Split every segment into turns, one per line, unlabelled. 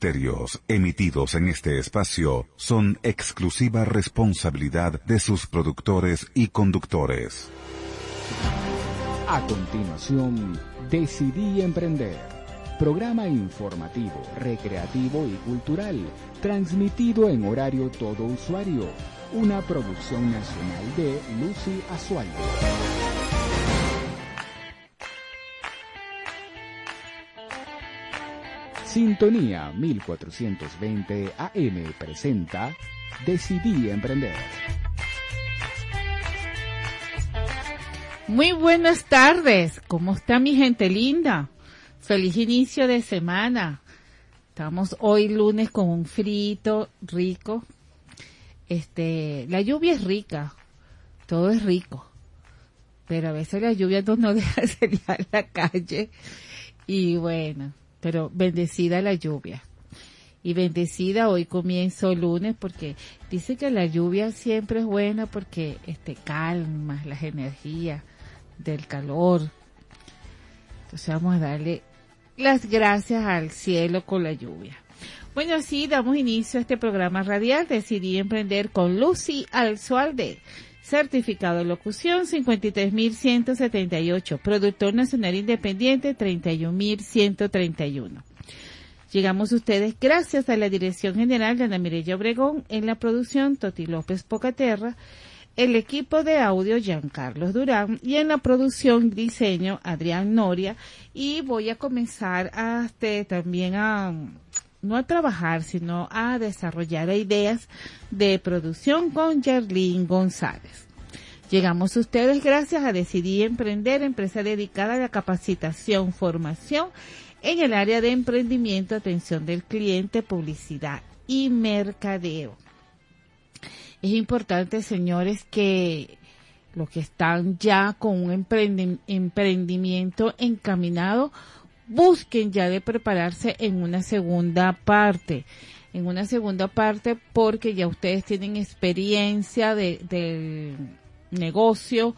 criterios emitidos en este espacio son exclusiva responsabilidad de sus productores y conductores.
A continuación, Decidí Emprender. Programa informativo, recreativo y cultural, transmitido en horario todo usuario. Una producción nacional de Lucy Azualdo. Sintonía 1420 AM presenta Decidí Emprender.
Muy buenas tardes, ¿cómo está mi gente linda? Feliz inicio de semana. Estamos hoy lunes con un frito rico. Este, la lluvia es rica, todo es rico, pero a veces la lluvia no deja salir a la calle y bueno, pero bendecida la lluvia. Y bendecida hoy comienzo lunes porque dice que la lluvia siempre es buena porque este calma las energías del calor. Entonces vamos a darle las gracias al cielo con la lluvia. Bueno, así damos inicio a este programa radial. Decidí emprender con Lucy Alzualde. Certificado de locución 53.178. Productor Nacional Independiente 31.131. Llegamos ustedes gracias a la Dirección General de Ana Mireya Obregón en la producción Toti López Pocaterra, el equipo de audio Giancarlos Durán y en la producción diseño Adrián Noria y voy a comenzar a, este, también a no a trabajar, sino a desarrollar ideas de producción con Jerlín González. Llegamos a ustedes gracias a Decidir Emprender, empresa dedicada a la capacitación, formación en el área de emprendimiento, atención del cliente, publicidad y mercadeo. Es importante, señores, que los que están ya con un emprendimiento encaminado busquen ya de prepararse en una segunda parte. En una segunda parte porque ya ustedes tienen experiencia de, del negocio,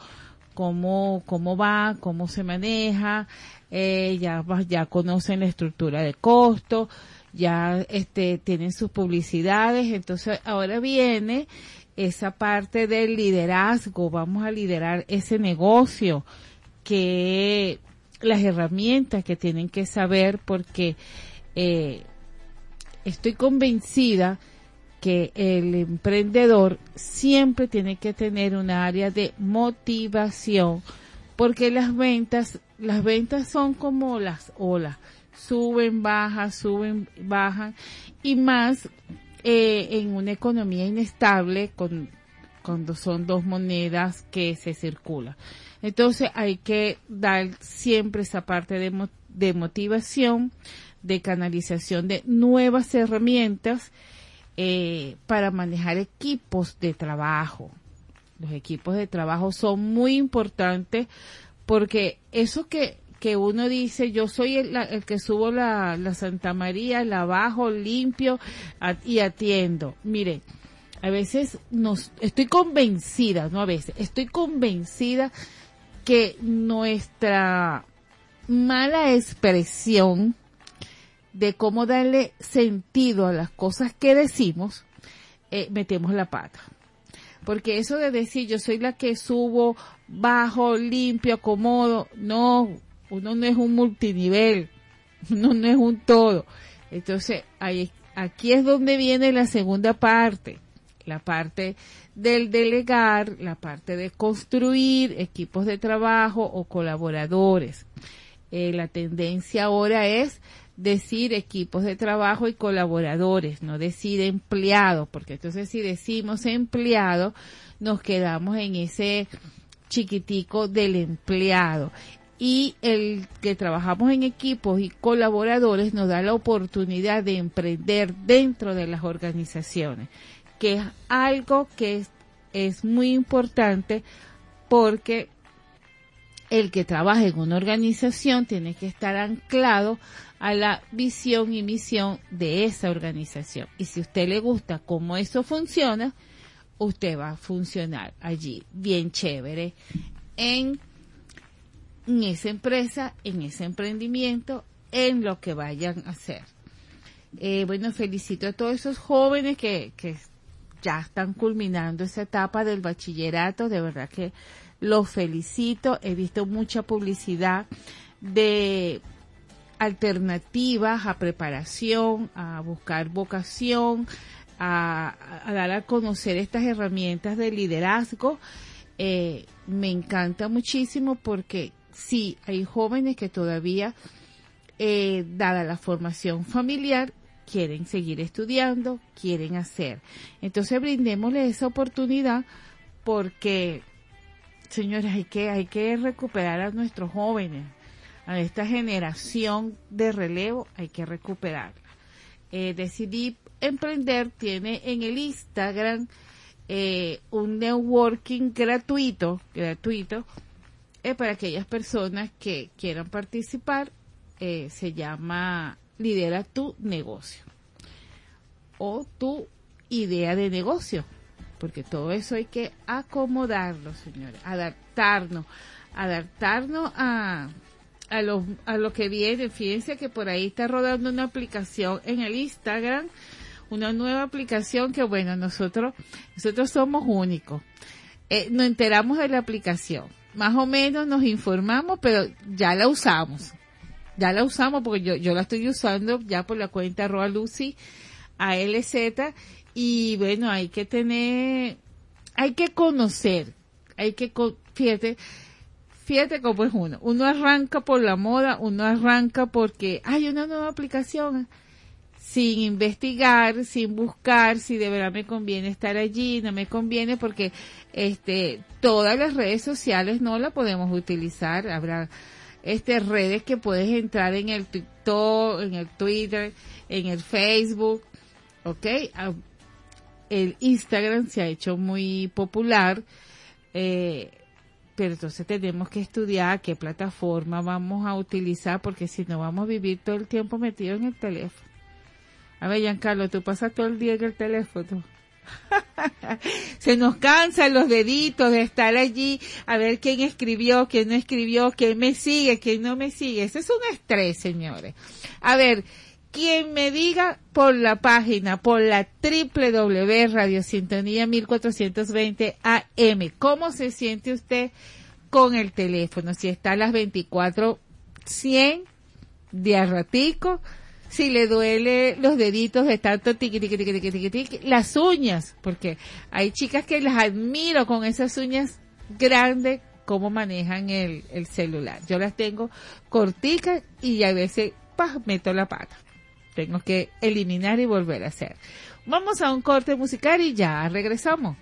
cómo, cómo va, cómo se maneja, eh, ya, ya conocen la estructura de costo, ya este, tienen sus publicidades, entonces ahora viene esa parte del liderazgo, vamos a liderar ese negocio que las herramientas que tienen que saber porque eh, estoy convencida que el emprendedor siempre tiene que tener un área de motivación porque las ventas las ventas son como las olas. Suben bajan suben bajan y más eh, en una economía inestable con cuando son dos monedas que se circulan entonces hay que dar siempre esa parte de, de motivación, de canalización de nuevas herramientas eh, para manejar equipos de trabajo. Los equipos de trabajo son muy importantes porque eso que, que uno dice, yo soy el, el que subo la, la, Santa María, la bajo, limpio y atiendo. Mire, a veces nos, estoy convencida, no a veces, estoy convencida que nuestra mala expresión de cómo darle sentido a las cosas que decimos, eh, metemos la pata. Porque eso de decir yo soy la que subo, bajo, limpio, acomodo, no, uno no es un multinivel, uno no es un todo. Entonces, ahí, aquí es donde viene la segunda parte, la parte del delegar, la parte de construir equipos de trabajo o colaboradores. Eh, la tendencia ahora es decir equipos de trabajo y colaboradores, no decir empleados, porque entonces si decimos empleado, nos quedamos en ese chiquitico del empleado. Y el que trabajamos en equipos y colaboradores nos da la oportunidad de emprender dentro de las organizaciones que es algo que es, muy importante porque el que trabaja en una organización tiene que estar anclado a la visión y misión de esa organización. Y si usted le gusta cómo eso funciona, usted va a funcionar allí bien chévere en, en esa empresa, en ese emprendimiento, en lo que vayan a hacer. Eh, bueno, felicito a todos esos jóvenes que, que ya están culminando esa etapa del bachillerato, de verdad que los felicito, he visto mucha publicidad de alternativas a preparación, a buscar vocación, a, dar a conocer estas herramientas de liderazgo. Eh, me encanta muchísimo porque sí, hay jóvenes que todavía, eh, dada la formación familiar, quieren seguir estudiando, quieren hacer. Entonces brindémosle esa oportunidad porque, señores, hay que, hay que recuperar a nuestros jóvenes, a esta generación de relevo, hay que recuperarla. Eh, decidí emprender, tiene en el Instagram eh, un networking gratuito, gratuito, eh, para aquellas personas que quieran participar. se llama lidera tu negocio o tu idea de negocio, porque todo eso hay que acomodarlo, señores, adaptarnos, adaptarnos a, a lo, a lo que viene. Fíjense que por ahí está rodando una aplicación en el Instagram, una nueva aplicación que bueno, nosotros, nosotros somos únicos. Eh, nos enteramos de la aplicación, más o menos nos informamos, pero ya la usamos ya la usamos porque yo, yo la estoy usando ya por la cuenta Roa Lucy ALZ y bueno, hay que tener, hay que conocer, hay que, fíjate, fíjate cómo es uno. Uno arranca por la moda, uno arranca porque hay una nueva aplicación sin investigar, sin buscar si de verdad me conviene estar allí, no me conviene porque este todas las redes sociales no la podemos utilizar, habrá este, redes que puedes entrar en el TikTok, en el Twitter, en el Facebook, ¿ok? Ah, el Instagram se ha hecho muy popular, eh, pero entonces tenemos que estudiar qué plataforma vamos a utilizar porque si no vamos a vivir todo el tiempo metido en el teléfono. A ver, Giancarlo, tú pasas todo el día en el teléfono. Se nos cansan los deditos de estar allí a ver quién escribió, quién no escribió, quién me sigue, quién no me sigue. Ese es un estrés, señores. A ver, quien me diga por la página, por la www Radio Sintonía 1420 AM, ¿cómo se siente usted con el teléfono? Si está a las 24, 100 de a ratico, si le duele los deditos de tanto tiqui, tiqui, tiqui, tiqui, tiqui, las uñas, porque hay chicas que las admiro con esas uñas grandes, cómo manejan el, el celular. Yo las tengo corticas y a veces pa, meto la pata. Tengo que eliminar y volver a hacer. Vamos a un corte musical y ya regresamos.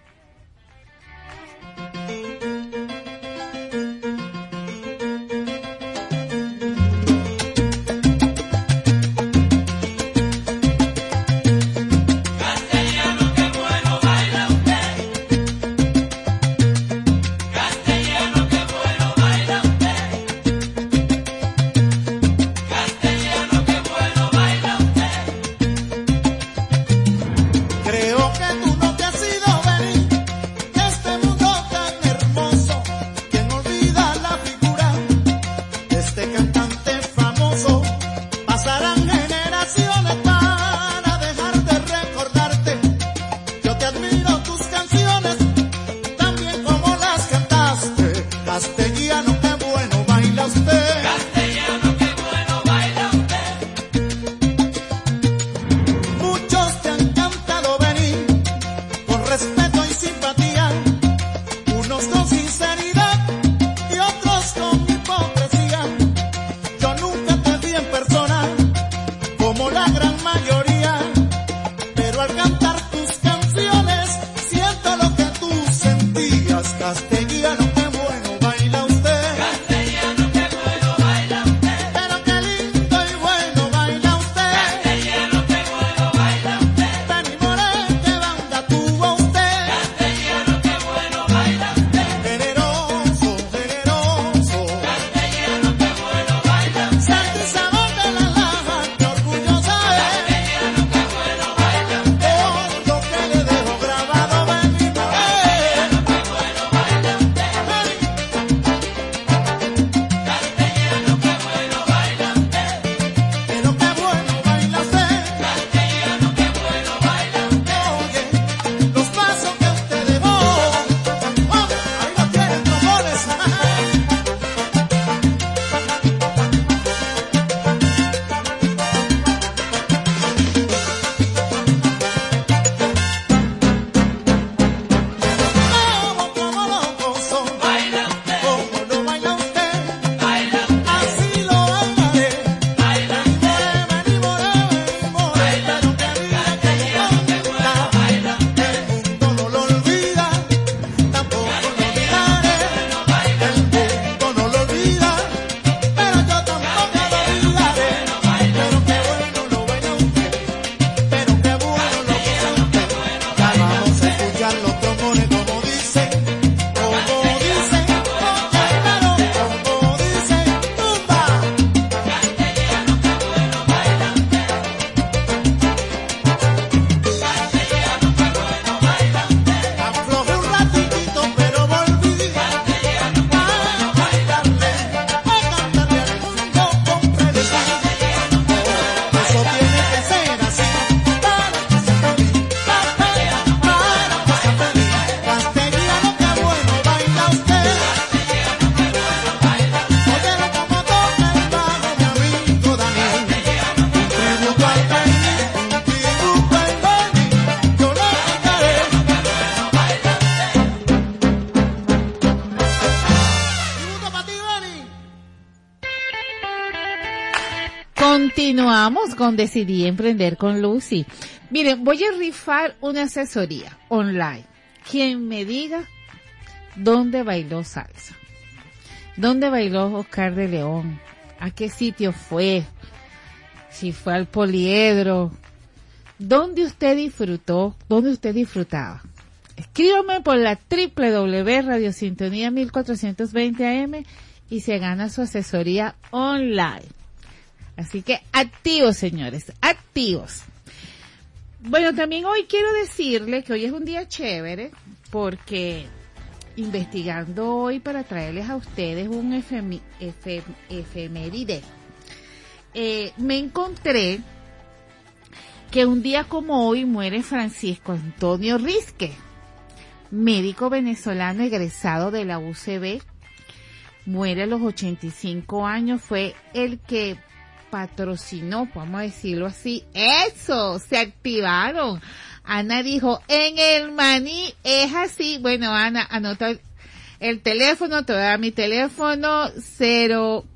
Decidí Emprender con Lucy. Miren, voy a rifar una asesoría online. Quien me diga dónde bailó salsa. ¿Dónde bailó Oscar de León? ¿A qué sitio fue? Si fue al poliedro. ¿Dónde usted disfrutó? ¿Dónde usted disfrutaba? Escríbame por la www Radiosintonía 1420 AM y se gana su asesoría online. Así que activos, señores, activos. Bueno, también hoy quiero decirle que hoy es un día chévere porque investigando hoy para traerles a ustedes un efeméride, eh, me encontré que un día como hoy muere Francisco Antonio Risque, médico venezolano egresado de la UCB. Muere a los 85 años, fue el que patrocinó, vamos a decirlo así, eso, se activaron. Ana dijo, en el maní es así. Bueno, Ana, anota el teléfono, te voy a dar mi teléfono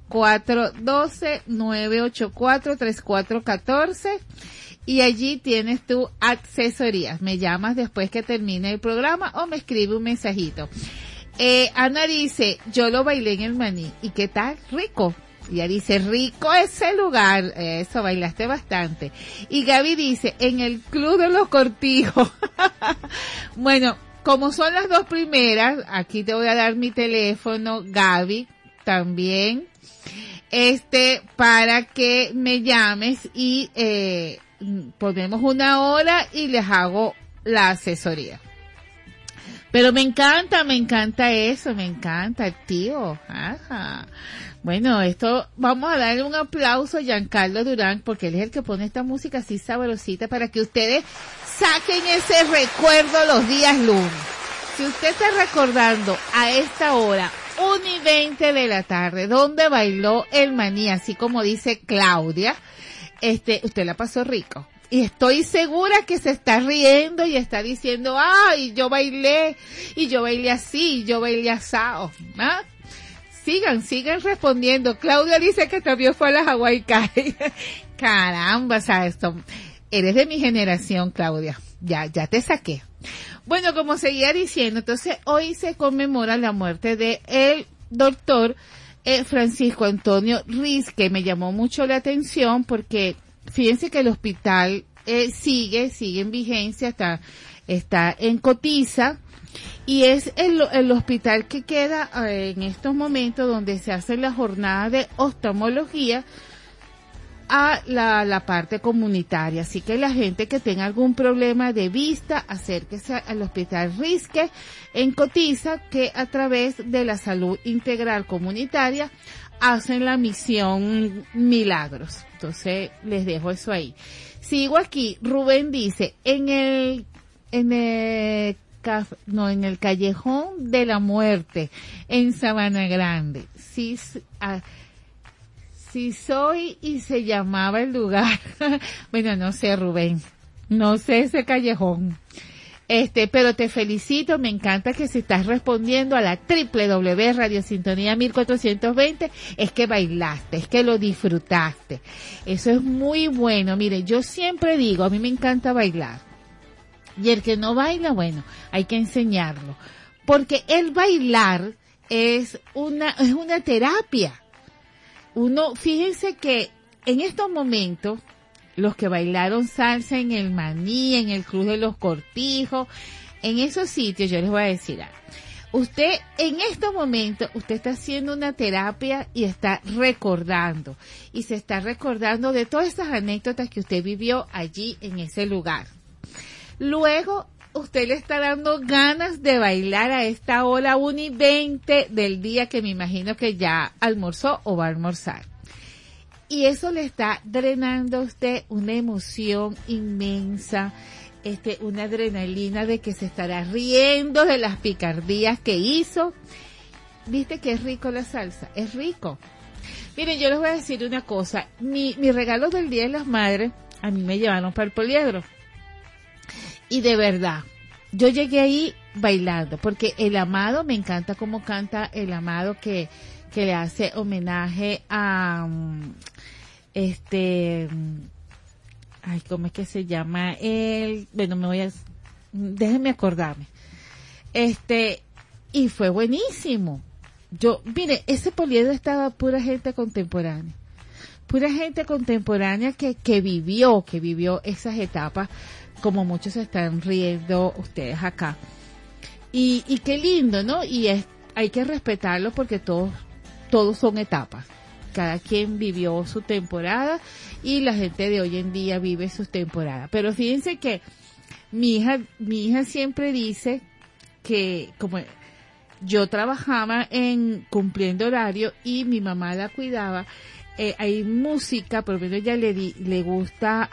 0412-984-3414 y allí tienes tu asesorías. Me llamas después que termine el programa o me escribe un mensajito. Eh, Ana dice, yo lo bailé en el maní. ¿Y qué tal? Rico. Ya dice, rico ese lugar. Eso, bailaste bastante. Y Gaby dice, en el Club de los Cortijos. bueno, como son las dos primeras, aquí te voy a dar mi teléfono, Gaby, también, este, para que me llames y eh, ponemos una hora y les hago la asesoría. Pero me encanta, me encanta eso, me encanta, tío. Bueno, esto, vamos a darle un aplauso a Giancarlo Durán, porque él es el que pone esta música así sabrosita para que ustedes saquen ese recuerdo los días lunes. Si usted está recordando a esta hora, 1 y 20 de la tarde, donde bailó el maní, así como dice Claudia, este, usted la pasó rico. Y estoy segura que se está riendo y está diciendo, ay, yo bailé, y yo bailé así, y yo bailé asado. ¿Ah? Sigan, sigan respondiendo. Claudia dice que también fue a la Hawaii Kai. Caramba, sabes, eres de mi generación, Claudia. Ya, ya te saqué. Bueno, como seguía diciendo, entonces hoy se conmemora la muerte de el doctor eh, Francisco Antonio Riz, que me llamó mucho la atención porque fíjense que el hospital eh, sigue, sigue en vigencia, está, está en cotiza, y es el, el hospital que queda eh, en estos momentos donde se hace la jornada de oftalmología a la, la, parte comunitaria. Así que la gente que tenga algún problema de vista, acérquese al Hospital Risque en Cotiza, que a través de la salud integral comunitaria hacen la misión Milagros. Entonces les dejo eso ahí. Sigo aquí. Rubén dice, en el, en el no, en el Callejón de la Muerte, en Sabana Grande. Sí, ah, si soy y se llamaba el lugar. bueno, no sé, Rubén. No sé ese callejón. Este, pero te felicito, me encanta que si estás respondiendo a la www Radio Sintonía 1420, es que bailaste, es que lo disfrutaste. Eso es muy bueno. Mire, yo siempre digo, a mí me encanta bailar y el que no baila, bueno, hay que enseñarlo. Porque el bailar es una, es una terapia. Uno, fíjense que en estos momentos, los que bailaron salsa en el maní, en el Cruz de los Cortijos, en esos sitios, yo les voy a decir algo. Usted, en estos momentos, usted está haciendo una terapia y está recordando. Y se está recordando de todas esas anécdotas que usted vivió allí en ese lugar. Luego, usted le está dando ganas de bailar a esta hora 1 y 20 del día que me imagino que ya almorzó o va a almorzar. Y eso le está drenando a usted una emoción inmensa, este, una adrenalina de que se estará riendo de las picardías que hizo. ¿Viste que es rico la salsa? Es rico. Miren, yo les voy a decir una cosa. Mi, mi regalo del Día de las Madres, a mí me llevaron para el poliedro. Y de verdad, yo llegué ahí bailando, porque el amado, me encanta cómo canta el amado que, que le hace homenaje a, este, ay, ¿cómo es que se llama? El, bueno, me voy a, déjenme acordarme. Este, y fue buenísimo. Yo, mire, ese poliedro estaba pura gente contemporánea. Pura gente contemporánea que, que vivió, que vivió esas etapas, como muchos están riendo ustedes acá. Y, qué lindo, ¿no? Y es, hay que respetarlo porque todos, todos son etapas. Cada quien vivió su temporada y la gente de hoy en día vive sus temporadas. Pero fíjense que mi hija, mi hija siempre dice que como yo trabajaba en cumpliendo horario y mi mamá la cuidaba, eh, hay música, por lo menos ella le, le gusta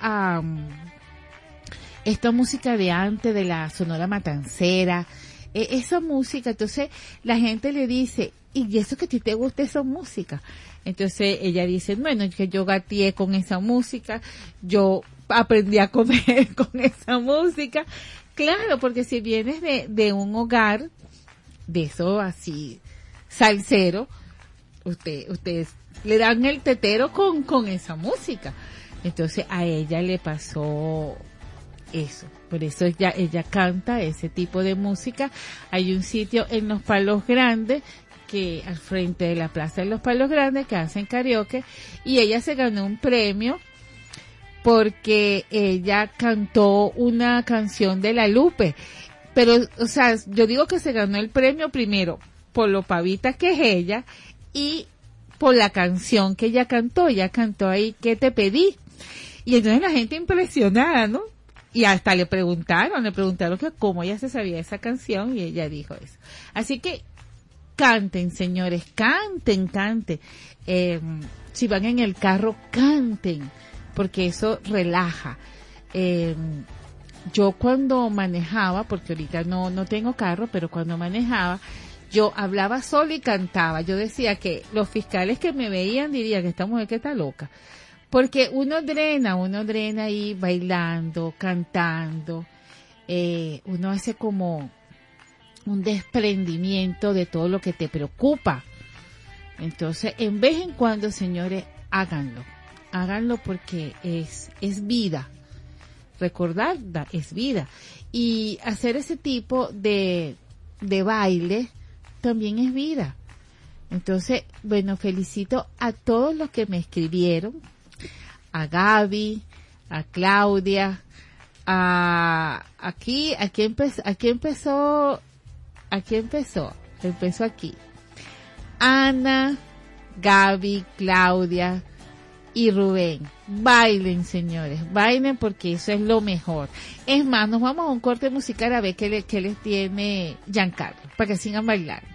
esta música de antes, de la Sonora Matancera, eh, esa música, entonces la gente le dice, y eso que a ti te gusta esa música. Entonces ella dice, bueno, que yo gateé con esa música, yo aprendí a comer con esa música. Claro, porque si vienes de, de un hogar de eso así salsero, usted, ustedes le dan el tetero con, con esa música. Entonces a ella le pasó eso. Por eso ella, canta ese tipo de música. Hay un sitio en Los Palos Grandes que al frente de la Plaza de los Palos Grandes que hacen karaoke y ella se ganó un premio porque ella cantó una canción de la Lupe pero, o sea, yo digo que se ganó el premio primero por lo pavita que es ella y por la canción que ella cantó. Ella cantó ahí, ¿qué te pedí? Y entonces la gente impresionada, ¿no? Y hasta le preguntaron, le preguntaron que cómo ella se sabía esa canción y ella dijo eso. Así que canten, señores, canten, canten. Eh, si van en el carro, canten, porque eso relaja. Eh, yo cuando manejaba, porque ahorita no, no tengo carro, pero cuando manejaba, yo hablaba solo y cantaba. Yo decía que los fiscales que me veían dirían que esta mujer que está loca. Porque uno drena, uno drena ahí bailando, cantando, eh, uno hace como un desprendimiento de todo lo que te preocupa. Entonces, en vez en cuando, señores, háganlo. Háganlo porque es, es vida recordar es vida. Y hacer ese tipo de, de baile también es vida. Entonces, bueno, felicito a todos los que me escribieron, a Gaby, a Claudia, a aquí, aquí empezó, aquí empezó, aquí empezó, empezó aquí. Ana, Gaby, Claudia, y Rubén. Bailen, señores, bailen porque eso es lo mejor. Es más, nos vamos a un corte musical a ver qué, qué les tiene Giancarlo, para que sigan bailando.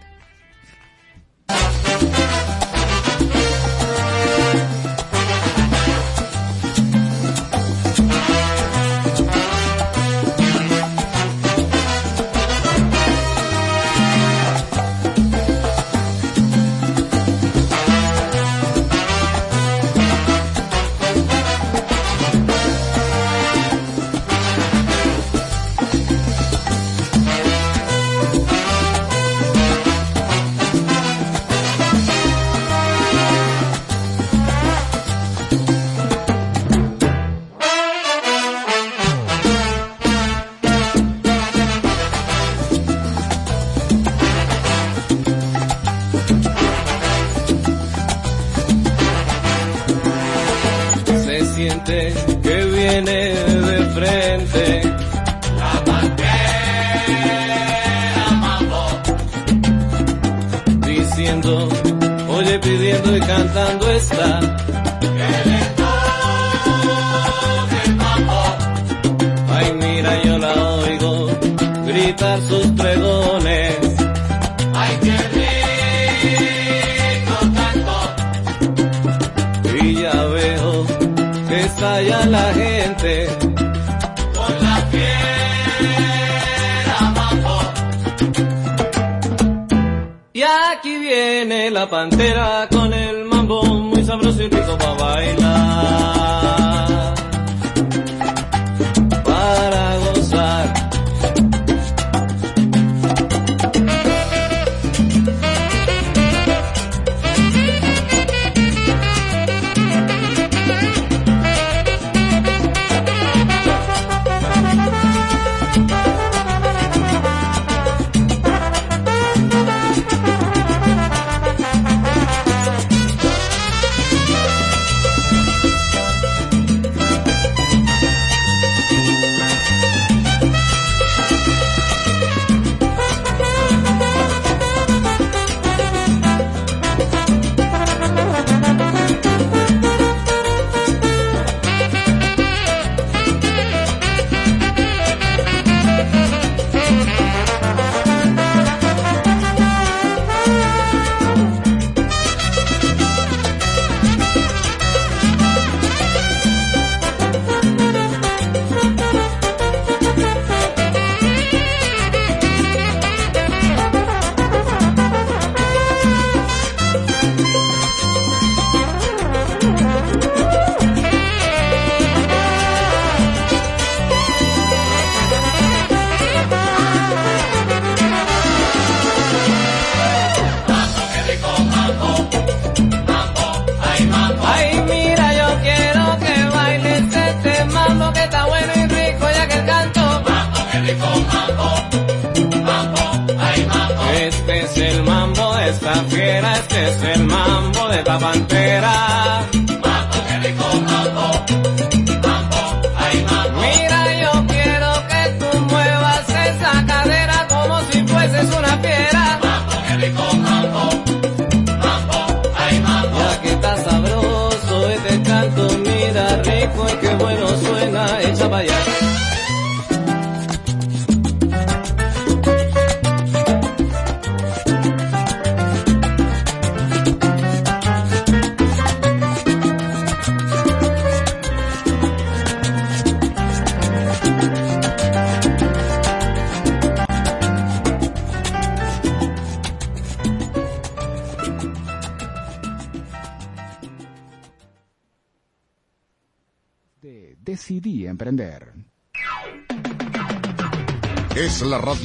este es el mambo de esta fiera,
este
es el mambo de esta pantera.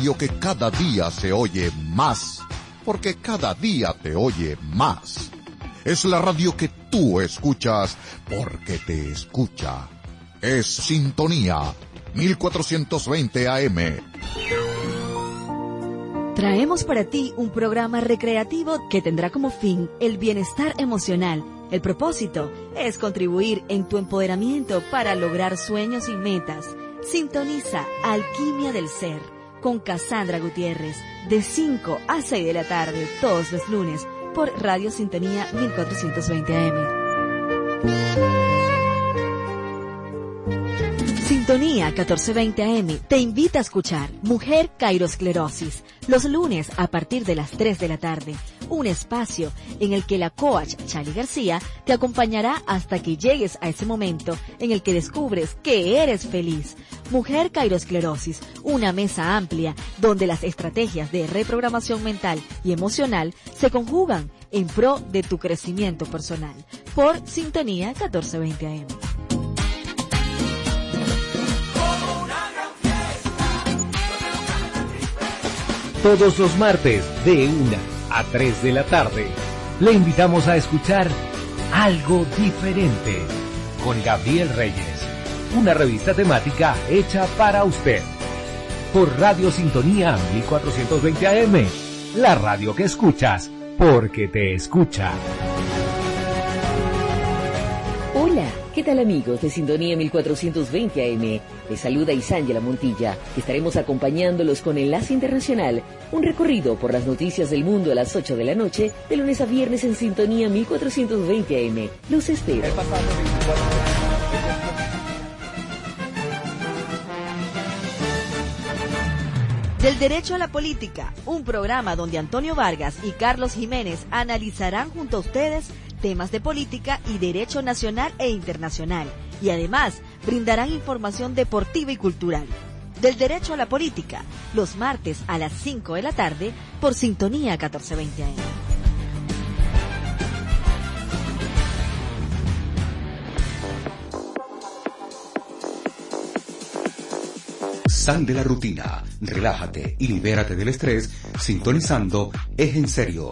Radio que cada día se oye más, porque cada día te oye más. Es la radio que tú escuchas porque te escucha. Es Sintonía 1420 AM.
Traemos para ti un programa recreativo que tendrá como fin el bienestar emocional el propósito es contribuir en tu empoderamiento para lograr sueños y metas. Sintoniza Alquimia del Ser con Cassandra Gutiérrez de 5 a 6 de la tarde todos los lunes por Radio Sintonía 1420 AM. Sintonía 1420 AM te invita a escuchar Mujer Cairosclerosis los lunes a partir de las 3 de la tarde. Un espacio en el que la coach Chali García te acompañará hasta que llegues a ese momento en el que descubres que eres feliz. Mujer Cairosclerosis, una mesa amplia donde las estrategias de reprogramación mental y emocional se conjugan en pro de tu crecimiento personal. Por Sintonía 1420 AM.
Todos los martes de 1 a 3 de la tarde. Le invitamos a escuchar Algo Diferente con Gabriel Reyes, una revista temática hecha para usted. Por Radio Sintonía 1420 AM, la radio que escuchas porque te escucha.
Hola, ¿qué tal amigos de Sintonía 1420 AM? Les saluda Isángela Montilla. Estaremos acompañándolos con Enlace Internacional, un recorrido por las noticias del mundo a las 8 de la noche, de lunes a viernes en Sintonía 1420 AM. Los espero.
Del Derecho a la Política, un programa donde Antonio Vargas y Carlos Jiménez analizarán junto a ustedes temas de política y derecho nacional e internacional, y además brindarán información deportiva y cultural. Del derecho a la política, los martes a las 5 de la tarde por Sintonía 1420 AM.
Sal de la rutina, relájate y libérate del estrés sintonizando Es en serio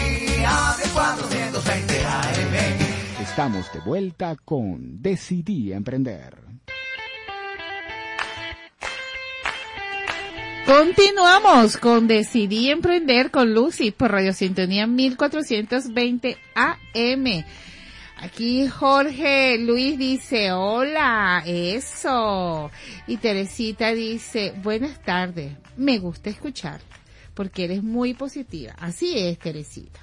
Estamos de vuelta con Decidí Emprender.
Continuamos con Decidí Emprender con Lucy por Radio Sintonía 1420 AM. Aquí Jorge Luis dice, hola, eso. Y Teresita dice, buenas tardes, me gusta escuchar porque eres muy positiva. Así es, Teresita.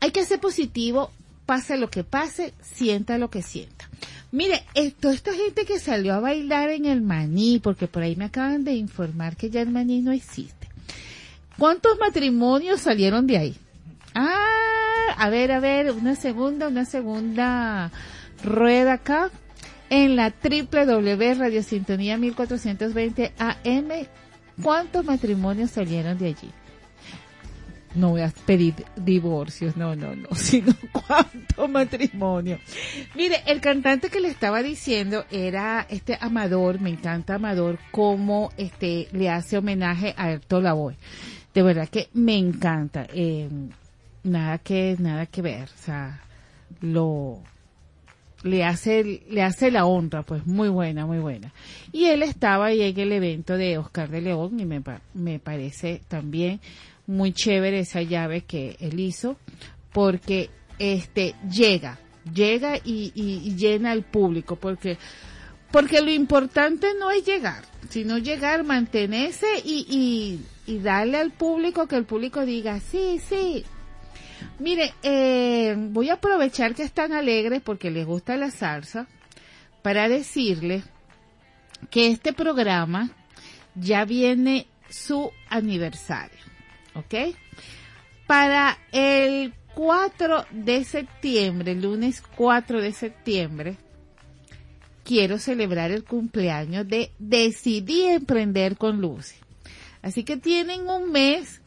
Hay que ser positivo, pase lo que pase, sienta lo que sienta. Mire, toda esta gente que salió a bailar en el maní, porque por ahí me acaban de informar que ya el maní no existe. ¿Cuántos matrimonios salieron de ahí? Ah, a ver, a ver, una segunda, una segunda rueda acá en la www Sintonía 1420 AM ¿Cuántos matrimonios salieron de allí? No voy a pedir divorcios, no, no, no, sino cuánto matrimonio. Mire, el cantante que le estaba diciendo era este Amador, me encanta Amador, cómo este le hace homenaje a Héctor Lavoe. De verdad que me encanta. Eh, nada que, nada que ver, o sea, lo, le hace, le hace la honra, pues muy buena, muy buena. Y él estaba ahí en el evento de Oscar de León y me, me parece también muy chévere esa llave que él hizo porque este llega, llega y, y- llena al público porque porque lo importante no es llegar, sino llegar, mantenerse y, y, y darle al público que el público diga, sí, sí. Mire, eh, voy a aprovechar que están alegres porque les gusta la salsa para decirles que este programa ya viene su aniversario, ¿ok? Para el 4 de septiembre, lunes 4 de septiembre, quiero celebrar el cumpleaños de Decidí Emprender con Lucy. Así que tienen un mes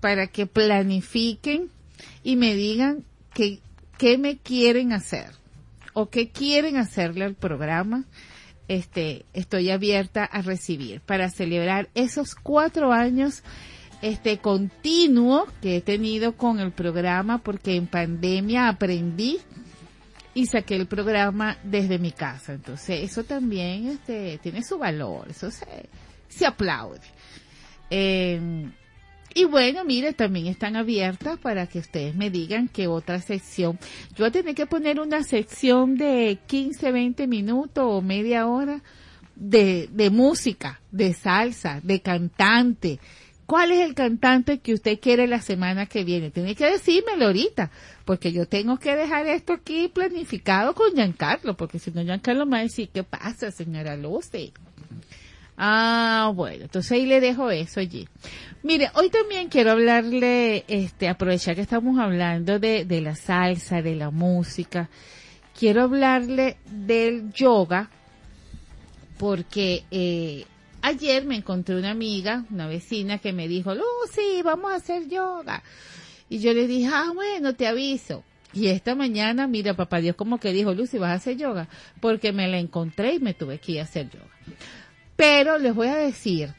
para que planifiquen y me digan qué, qué me quieren hacer o qué quieren hacerle al programa. Este, estoy abierta a recibir para celebrar esos cuatro años este continuo que he tenido con el programa porque en pandemia aprendí y saqué el programa desde mi casa. Entonces, eso también este, tiene su valor, eso se, se aplaude. Eh, y bueno, mire, también están abiertas para que ustedes me digan qué otra sección. Yo voy a tener que poner una sección de 15, 20 minutos o media hora de, de música, de salsa, de cantante. ¿Cuál es el cantante que usted quiere la semana que viene? Tiene que decírmelo ahorita, porque yo tengo que dejar esto aquí planificado con Giancarlo, porque si no Giancarlo me va a decir, ¿qué pasa, señora Lucy? Ah, bueno, entonces ahí le dejo eso allí. Mire, hoy también quiero hablarle, este, aprovechar que estamos hablando de, de la salsa, de la música, quiero hablarle del yoga, porque eh, ayer me encontré una amiga, una vecina que me dijo, Lucy, vamos a hacer yoga. Y yo le dije, ah, bueno, te aviso. Y esta mañana, mira, papá Dios como que dijo, Lucy, vas a hacer yoga, porque me la encontré y me tuve que ir a hacer yoga. Pero les voy a decir,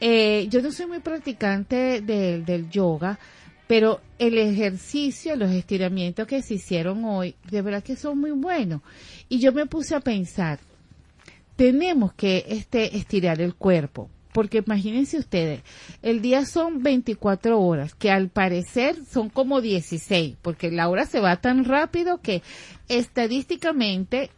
eh, yo no soy muy practicante de- del yoga, pero el ejercicio, los estiramientos que se hicieron hoy, de verdad que son muy buenos. Y yo me puse a pensar, tenemos que este, estirar el cuerpo. Porque imagínense ustedes, el día son 24 horas, que al parecer son como 16, porque la hora se va tan rápido que estadísticamente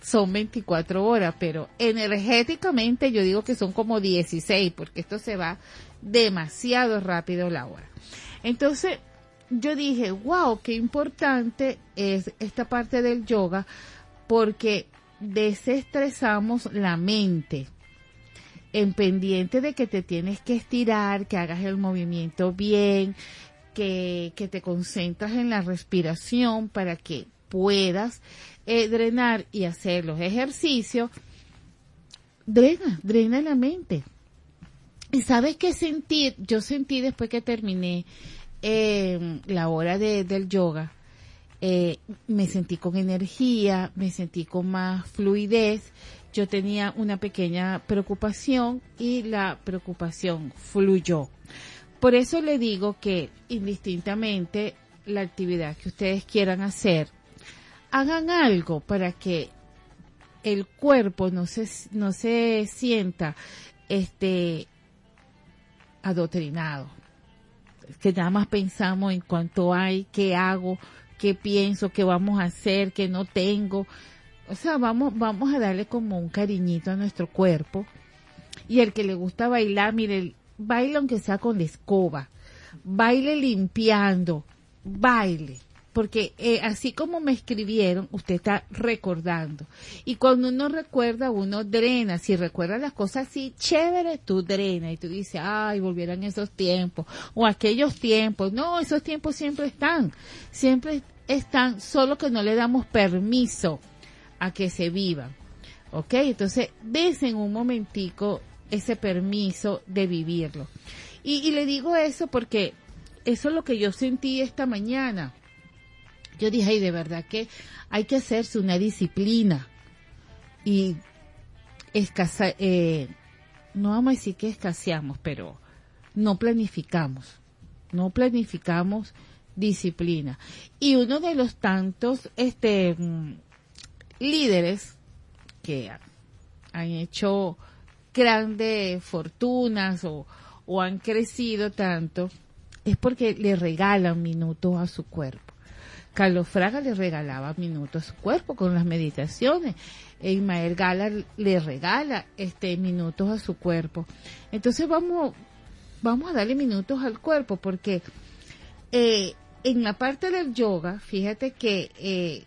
son 24 horas, pero energéticamente yo digo que son como 16, porque esto se va demasiado rápido la hora. Entonces, yo dije, wow, qué importante es esta parte del yoga, porque desestresamos la mente en pendiente de que te tienes que estirar, que hagas el movimiento bien, que, que te concentras en la respiración para que puedas eh, drenar y hacer los ejercicios. Drena, drena la mente. ¿Y sabes qué sentí? Yo sentí después que terminé eh, la hora de, del yoga, eh, me sentí con energía, me sentí con más fluidez. Yo tenía una pequeña preocupación y la preocupación fluyó. Por eso le digo que indistintamente la actividad que ustedes quieran hacer, hagan algo para que el cuerpo no se, no se sienta este adoctrinado. Que nada más pensamos en cuánto hay, qué hago, qué pienso, qué vamos a hacer, qué no tengo. O sea, vamos, vamos a darle como un cariñito a nuestro cuerpo. Y el que le gusta bailar, mire, baile aunque sea con la escoba, baile limpiando, baile. Porque eh, así como me escribieron, usted está recordando. Y cuando uno recuerda, uno drena. Si recuerda las cosas así, chévere, tú drena. Y tú dices, ay, volvieran esos tiempos. O aquellos tiempos. No, esos tiempos siempre están. Siempre están, solo que no le damos permiso a que se vivan. ¿Ok? Entonces, desen un momentico ese permiso de vivirlo. Y, y le digo eso porque eso es lo que yo sentí esta mañana. Yo dije, ay, de verdad que hay que hacerse una disciplina y escasa, eh, no vamos a decir que escaseamos, pero no planificamos, no planificamos disciplina. Y uno de los tantos este mm, líderes que han hecho grandes fortunas o, o han crecido tanto es porque le regalan minutos a su cuerpo. Carlos Fraga le regalaba minutos a su cuerpo con las meditaciones. Ismael Gala le regala este minutos a su cuerpo. Entonces vamos, vamos a darle minutos al cuerpo porque eh, en la parte del yoga, fíjate que eh,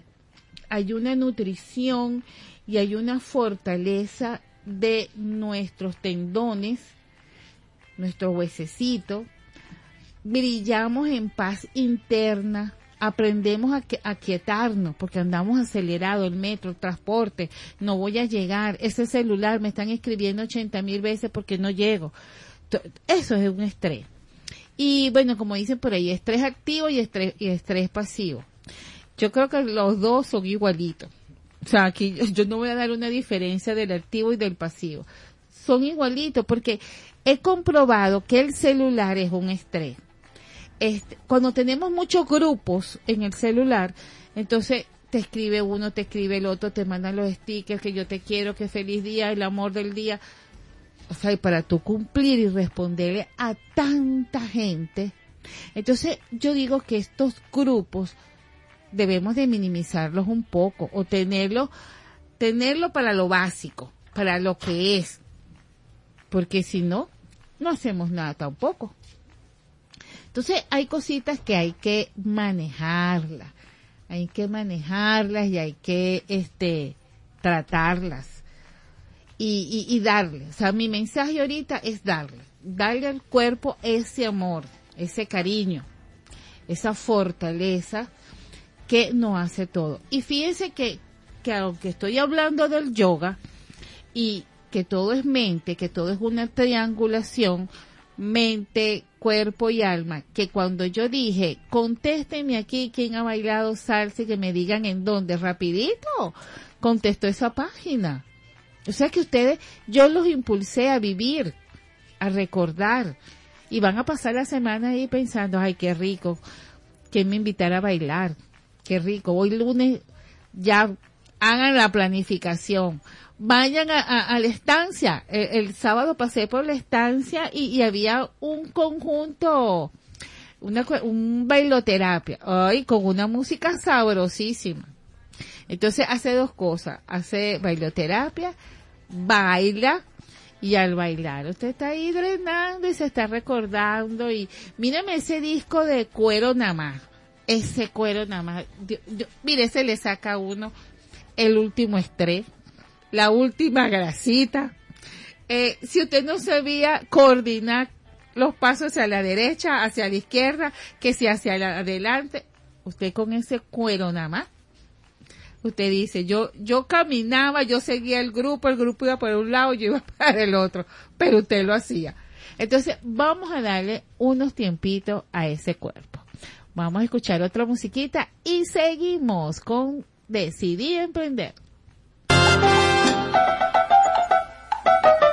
hay una nutrición y hay una fortaleza de nuestros tendones, nuestro huesecito, brillamos en paz interna, aprendemos a, a quietarnos porque andamos acelerados, el metro, el transporte, no voy a llegar, ese celular me están escribiendo 80 mil veces porque no llego. Eso es un estrés. Y bueno, como dicen por ahí, estrés activo y estrés, y estrés pasivo. Yo creo que los dos son igualitos. O sea, aquí yo no voy a dar una diferencia del activo y del pasivo. Son igualitos porque he comprobado que el celular es un estrés. Este, cuando tenemos muchos grupos en el celular, entonces te escribe uno, te escribe el otro, te mandan los stickers que yo te quiero, que feliz día, el amor del día. O sea, y para tú cumplir y responderle a tanta gente. Entonces, yo digo que estos grupos debemos de minimizarlos un poco o tenerlo, tenerlo para lo básico, para lo que es. Porque si no, no hacemos nada tampoco. Entonces hay cositas que hay que manejarlas, hay que manejarlas y hay que este tratarlas y, darle. O sea, mi mensaje ahorita es darle, darle al cuerpo ese amor, ese cariño, esa fortaleza que no hace todo. Y fíjense que, que aunque estoy hablando del yoga y que todo es mente, que todo es una triangulación, mente, cuerpo y alma, que cuando yo dije, contéstenme aquí quién ha bailado salsa y que me digan en dónde, rapidito, contestó esa página. O sea que ustedes, yo los impulsé a vivir, a recordar, y van a pasar la semana ahí pensando, ay, qué rico, que me invitara a bailar, qué rico, hoy lunes ya hagan la planificación, vayan a, la estancia. El, sábado pasé por la estancia y, había un conjunto, una, un bailoterapia, ay, con una música sabrosísima. Entonces hace dos cosas, hace bailoterapia, baila, y al bailar usted está ahí drenando y se está recordando y mírame ese disco de cuero nada más, ese cuero nada más, mire, se le saca a uno el último estrés, la última grasita. Eh, si usted no sabía coordinar los pasos hacia la derecha, hacia la izquierda, que si hacia adelante, usted con ese cuero nada más. Usted dice, yo, yo caminaba, yo seguía el grupo, el grupo iba por un lado, yo iba para el otro, pero usted lo hacía. Entonces, vamos a darle unos tiempitos a ese cuerpo. Vamos a escuchar otra musiquita y seguimos con Decidí Emprender. Thank you.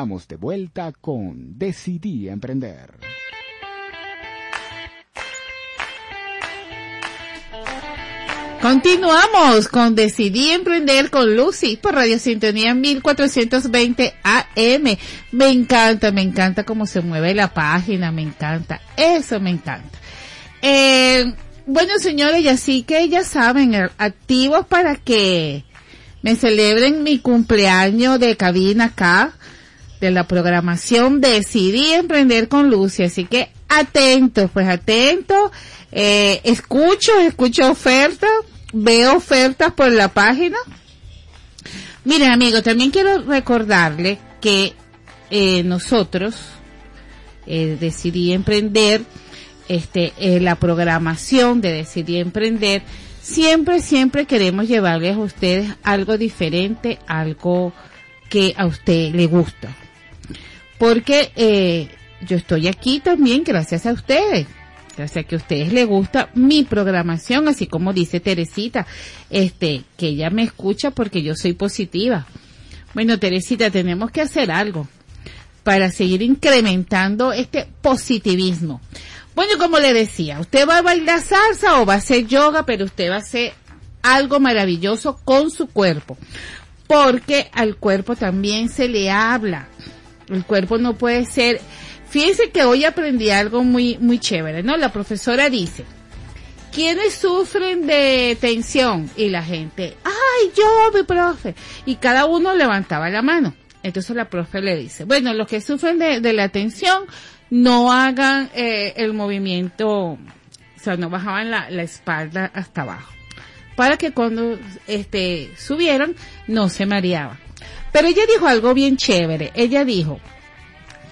estamos de vuelta con Decidí Emprender.
Continuamos con Decidí Emprender con Lucy por Radio Sintonía 1420 AM. Me encanta, me encanta cómo se mueve la página, me encanta. Eso me encanta. Eh, bueno, señores, y así que ya saben, eh, activos para que me celebren mi cumpleaños de cabina acá, de la programación Decidí Emprender con Lucy. Así que atentos, pues atentos. Eh, escucho, escucho ofertas, veo ofertas por la página. Miren amigos, también quiero recordarle que eh, nosotros eh, decidí emprender, este, eh, la programación de decidí emprender, siempre, siempre queremos llevarles a ustedes algo diferente, algo que a usted le gusta. Porque eh, yo estoy aquí también gracias a ustedes. Gracias a que a ustedes les gusta mi programación, así como dice Teresita, este, que ella me escucha porque yo soy positiva. Bueno, Teresita, tenemos que hacer algo para seguir incrementando este positivismo. Bueno, como le decía, usted va a bailar salsa o va a hacer yoga, pero usted va a hacer algo maravilloso con su cuerpo. Porque al cuerpo también se le habla. El cuerpo no puede ser Fíjense que hoy aprendí algo muy, muy chévere, ¿no? La profesora dice, ¿quiénes sufren de tensión? Y la gente, ay, yo, mi profe. Y cada uno levantaba la mano. Entonces la profe le dice, bueno, los que sufren de, de la tensión, no hagan eh, el movimiento, o sea, no bajaban la, la espalda hasta abajo. Para que cuando este, subieron, no se mareaban. Pero ella dijo algo bien chévere. Ella dijo,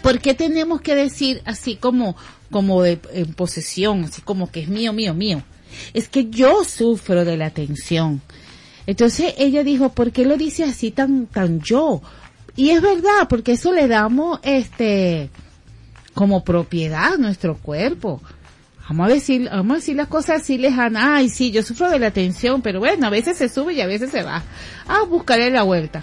¿Por qué tenemos que decir así como, como de en posesión, así como que es mío, mío, mío? Es que yo sufro de la tensión. Entonces ella dijo, ¿por qué lo dice así tan, tan yo? Y es verdad, porque eso le damos, este, como propiedad a nuestro cuerpo. Vamos a decir, vamos a decir las cosas así lejanas. Ay, sí, yo sufro de la tensión, pero bueno, a veces se sube y a veces se va. A buscarle la vuelta.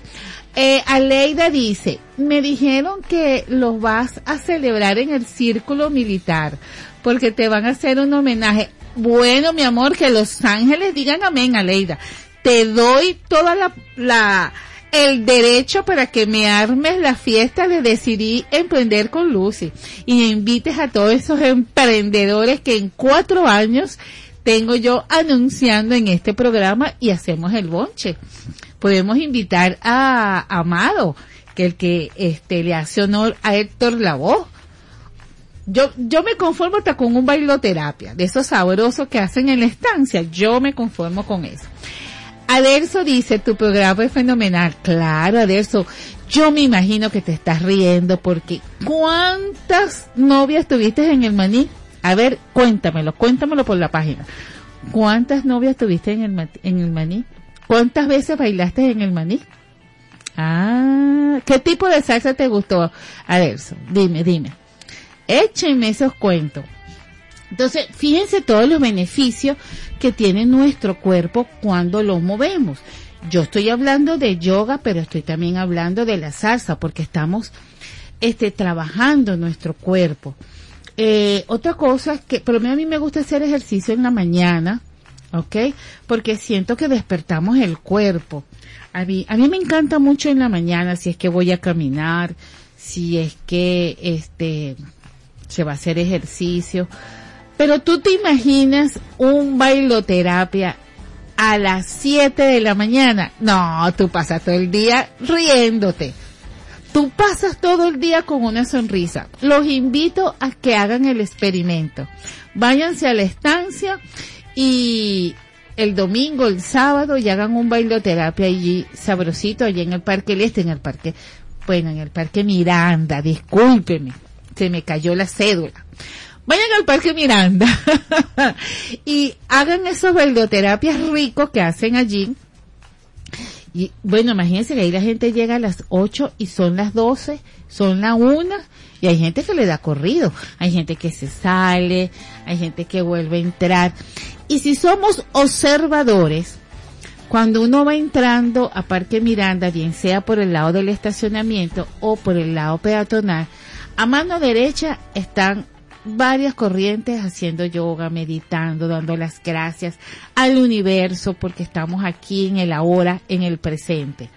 Eh, Aleida dice, me dijeron que los vas a celebrar en el círculo militar porque te van a hacer un homenaje. Bueno, mi amor, que los ángeles digan amén, Aleida. Te doy toda la, la, el derecho para que me armes la fiesta de decidir emprender con Lucy y invites a todos esos emprendedores que en cuatro años tengo yo anunciando en este programa y hacemos el bonche podemos invitar a Amado, que el que este le hace honor a Héctor Lavoe. Yo, yo me conformo hasta con un bailoterapia, de esos sabrosos que hacen en la estancia, yo me conformo con eso. Aderso dice, tu programa es fenomenal. Claro, Aderso, yo me imagino que te estás riendo porque ¿cuántas novias tuviste en el maní? A ver, cuéntamelo, cuéntamelo por la página. ¿Cuántas novias tuviste en el, en el maní? ¿Cuántas veces bailaste en el maní? Ah, ¿qué tipo de salsa te gustó, Adelso? Dime, dime. Échenme esos cuentos. Entonces, fíjense todos los beneficios que tiene nuestro cuerpo cuando lo movemos. Yo estoy hablando de yoga, pero estoy también hablando de la salsa, porque estamos este, trabajando nuestro cuerpo. Eh, otra cosa que, pero a mí me gusta hacer ejercicio en la mañana, ¿ok? Porque siento que despertamos el cuerpo. A mí, a mí me encanta mucho en la mañana si es que voy a caminar, si es que este se va a hacer ejercicio. Pero tú te imaginas un bailoterapia a las 7 de la mañana. No, tú pasas todo el día riéndote. Tú pasas todo el día con una sonrisa. Los invito a que hagan el experimento. Váyanse a la estancia y el domingo, el sábado, y hagan un bailoterapia allí sabrosito, allí en el Parque El Este, en el Parque, bueno, en el Parque Miranda, discúlpeme, se me cayó la cédula. Vayan al Parque Miranda y hagan esos bailoterapias ricos que hacen allí. Y bueno, imagínense que ahí la gente llega a las 8 y son las 12, son las 1 y hay gente que le da corrido, hay gente que se sale, hay gente que vuelve a entrar. Y si somos observadores, Cuando uno va entrando a Parque Miranda, bien sea por el lado del estacionamiento o por el lado peatonal, a mano derecha están varias corrientes haciendo yoga, meditando, dando las gracias al universo porque estamos aquí en el ahora, en el presente.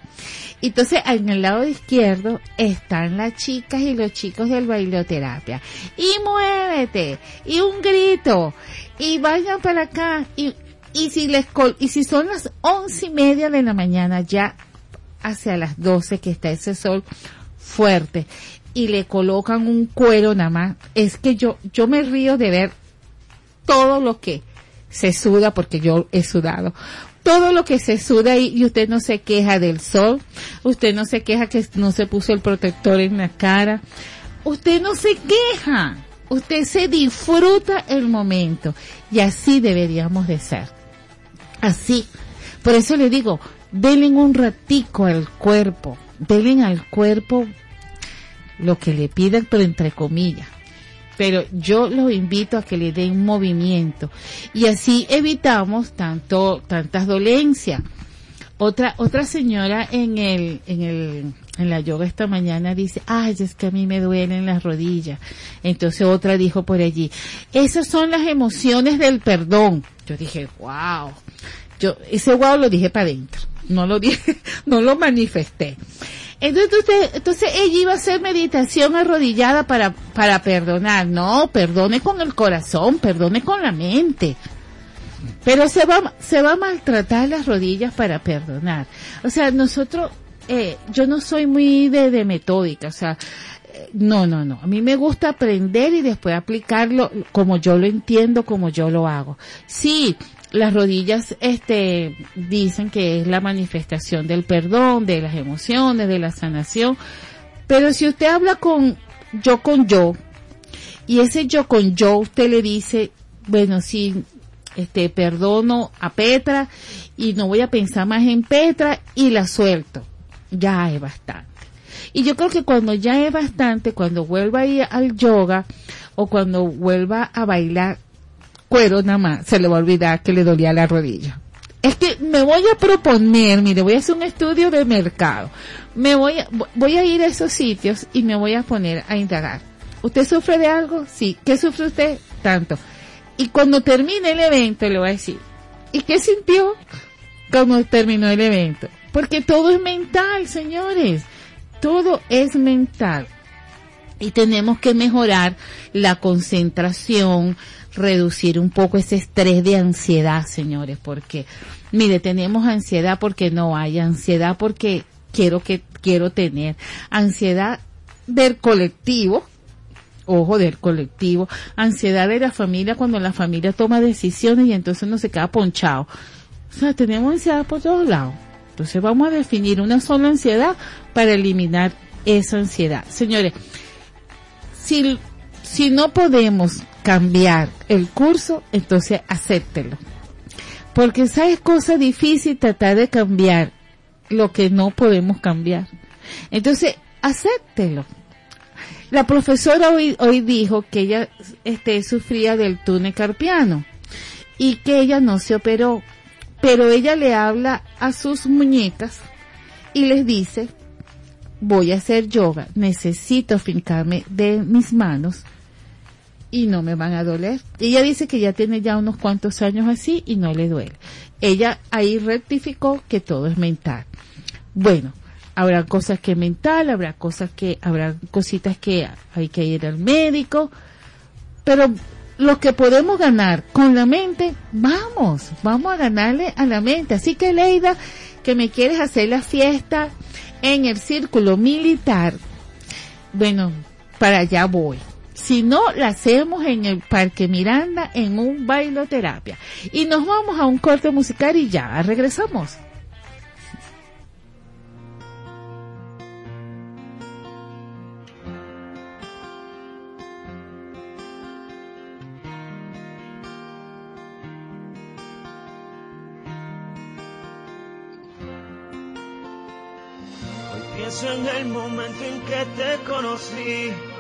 Entonces, en el lado izquierdo están las chicas y los chicos del bailoterapia. Y muévete, y un grito, y vayan para acá, y, y si les col- y si son las once y media de la mañana, ya hacia las doce que está ese sol fuerte, y le colocan un cuero nada más, es que yo, yo me río de ver todo lo que se suda, porque yo he sudado, todo lo que se suda y, y usted no se queja del sol, usted no se queja que no se puso el protector en la cara, usted no se queja, usted se disfruta el momento y así deberíamos de ser, así. Por eso le digo, denle un ratico al cuerpo, denle al cuerpo lo que le pidan, pero entre comillas. Pero yo los invito a que le den movimiento y así evitamos tanto tantas dolencias. Otra otra señora en el en el en la yoga esta mañana dice, "Ay, es que a mí me duelen las rodillas." Entonces otra dijo por allí, "Esas son las emociones del perdón." Yo dije, "Wow." Yo ese wow lo dije para adentro. No lo dije, no lo manifesté. Entonces, entonces ella iba a hacer meditación arrodillada para, para perdonar. No, perdone con el corazón, perdone con la mente. Pero se va, se va a maltratar las rodillas para perdonar. O sea, nosotros, eh, yo no soy muy de, de metódica, o sea, eh, no, no, no. A mí me gusta aprender y después aplicarlo como yo lo entiendo, como yo lo hago. Sí, las rodillas, este, dicen que es la manifestación del perdón, de las emociones, de la sanación. Pero si usted habla con yo con yo, y ese yo con yo, usted le dice, bueno, sí, este, perdono a Petra y no voy a pensar más en Petra y la suelto. Ya es bastante. Y yo creo que cuando ya es bastante, cuando vuelva a ir al yoga o cuando vuelva a bailar cuero nada más, se le va a olvidar que le dolía la rodilla. Es que me voy a proponer, mire, voy a hacer un estudio de mercado. Me voy a, voy a ir a esos sitios y me voy a poner a indagar. ¿Usted sufre de algo? Sí. ¿Qué sufre usted? Tanto. Y cuando termine el evento le voy a decir, ¿y qué sintió cuando terminó el evento? Porque todo es mental, señores. Todo es mental. Y tenemos que mejorar la concentración, reducir un poco ese estrés de ansiedad, señores, porque, mire, tenemos ansiedad porque no hay, ansiedad porque quiero que, quiero tener, ansiedad del colectivo, ojo del colectivo, ansiedad de la familia cuando la familia toma decisiones y entonces uno se queda ponchado. O sea, tenemos ansiedad por todos lados. Entonces vamos a definir una sola ansiedad para eliminar esa ansiedad. Señores, si, si no podemos cambiar el curso, entonces acéptelo. Porque sabes cosa difícil tratar de cambiar lo que no podemos cambiar. Entonces, acéptelo. La profesora hoy, hoy dijo que ella este, sufría del túnel carpiano y que ella no se operó, pero ella le habla a sus muñecas y les dice, voy a hacer yoga, necesito fincarme de mis manos y no me van a doler. Ella dice que ya tiene ya unos cuantos años así y no le duele. Ella ahí rectificó que todo es mental. Bueno, habrá cosas que mental, habrá cosas que, habrá cositas que hay que ir al médico, pero lo que podemos ganar con la mente, vamos, vamos a ganarle a la mente. Así que Leida, que me quieres hacer la fiesta en el círculo militar, bueno, para allá voy. Si no, la hacemos en el Parque Miranda en un bailoterapia. Y nos vamos a un corte musical y ya regresamos.
Hoy en el momento en que te conocí.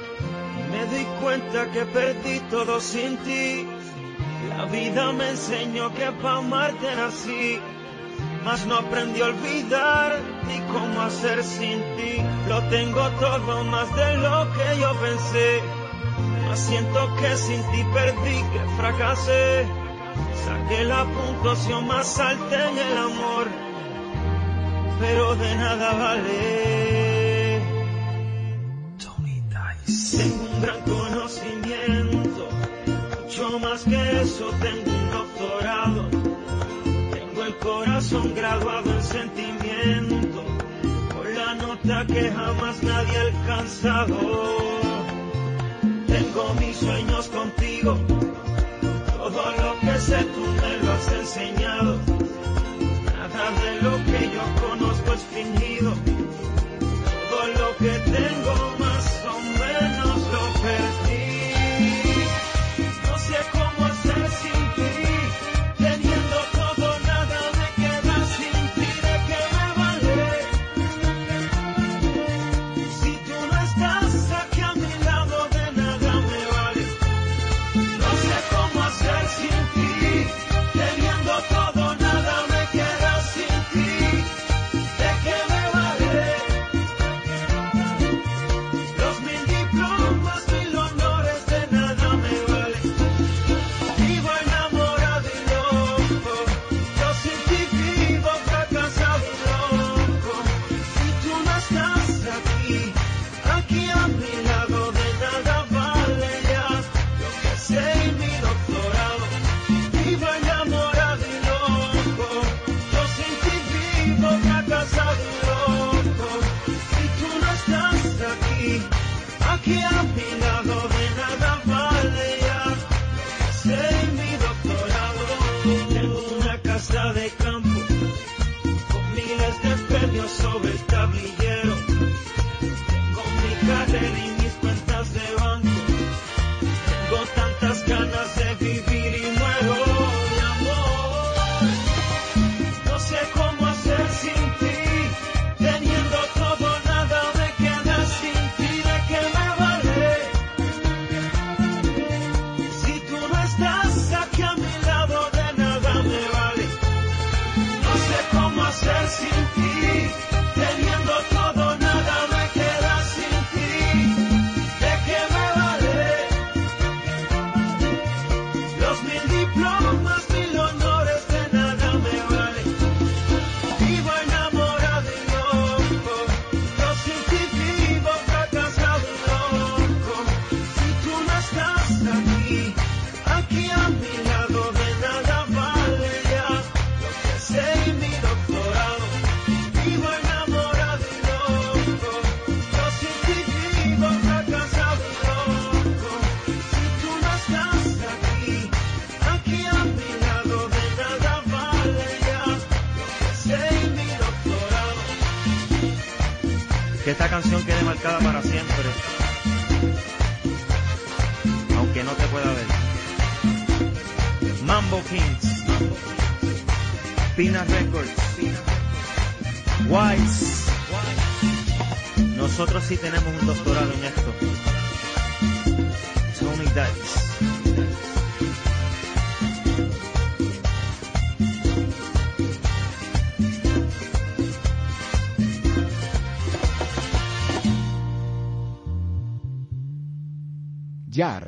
Me di cuenta que perdí todo sin ti. La vida me enseñó que pa' amarte nací. mas no aprendí a olvidar ni cómo hacer sin ti. Lo tengo todo más de lo que yo pensé, mas siento que sin ti perdí, que fracasé. Saqué la puntuación más alta en el amor, pero de nada vale. Tengo un gran conocimiento, mucho más que eso, tengo un doctorado. Tengo el corazón graduado en sentimiento, con la nota que jamás nadie ha alcanzado. Tengo mis sueños contigo, todo lo que sé tú me lo has enseñado. Nada de lo que yo conozco es fingido, todo lo que tengo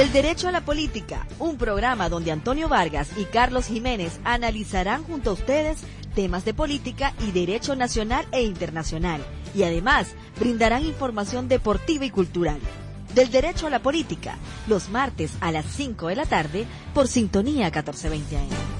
Del Derecho a la Política, un programa donde Antonio Vargas y Carlos Jiménez analizarán junto a ustedes temas de política y derecho nacional e internacional, y además brindarán información deportiva y cultural. Del Derecho a la Política, los martes a las 5 de la tarde por Sintonía 1420 AM.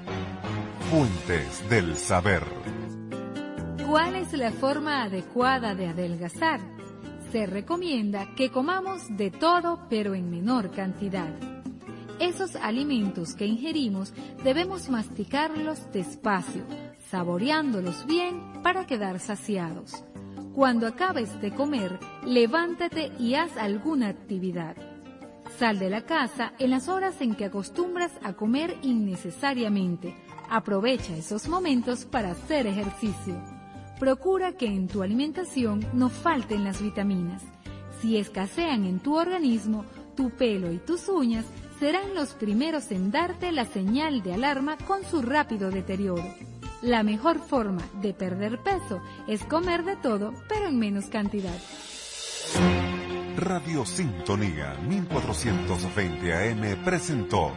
Fuentes del Saber.
¿Cuál es la forma adecuada de adelgazar? Se recomienda que comamos de todo pero en menor cantidad. Esos alimentos que ingerimos debemos masticarlos despacio, saboreándolos bien para quedar saciados. Cuando acabes de comer, levántate y haz alguna actividad. Sal de la casa en las horas en que acostumbras a comer innecesariamente. Aprovecha esos momentos para hacer ejercicio. Procura que en tu alimentación no falten las vitaminas. Si escasean en tu organismo, tu pelo y tus uñas serán los primeros en darte la señal de alarma con su rápido deterioro. La mejor forma de perder peso es comer de todo, pero en menos cantidad.
Radio Sintonía 1420 AM presentó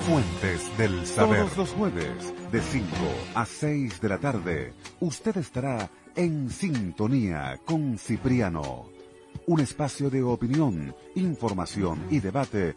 Fuentes del Saber. Todos los jueves, de 5 a 6 de la tarde, usted estará en sintonía con Cipriano. Un espacio de opinión, información y debate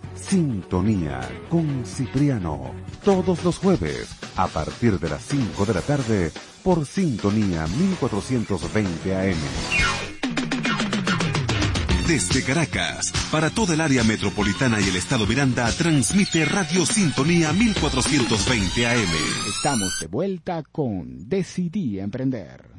Sintonía con Cipriano, todos los jueves a partir de las 5 de la tarde por Sintonía 1420 AM. Desde Caracas, para toda el área metropolitana y el estado Miranda, transmite Radio Sintonía 1420 AM.
Estamos de vuelta con Decidí Emprender.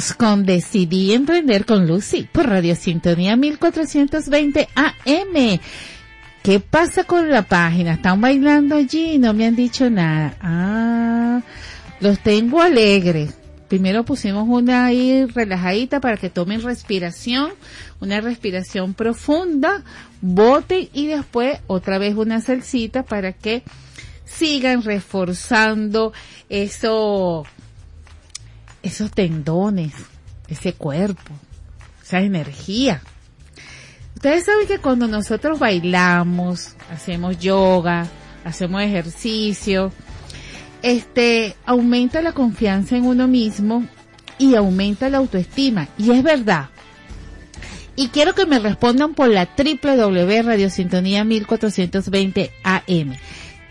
Con Decidí Emprender con Lucy por Radio Sintonía 1420 AM. ¿Qué pasa con la página? ¿Están bailando allí? No me han dicho nada. Ah, los tengo alegres. Primero pusimos una ahí relajadita para que tomen respiración, una respiración profunda, boten y después otra vez una salsita para que sigan reforzando eso, esos tendones, ese cuerpo, esa energía. Ustedes saben que cuando nosotros bailamos, hacemos yoga, hacemos ejercicio, este, aumenta la confianza en uno mismo y aumenta la autoestima. Y es verdad. Y quiero que me respondan por la www Radiosintonía 1420 AM.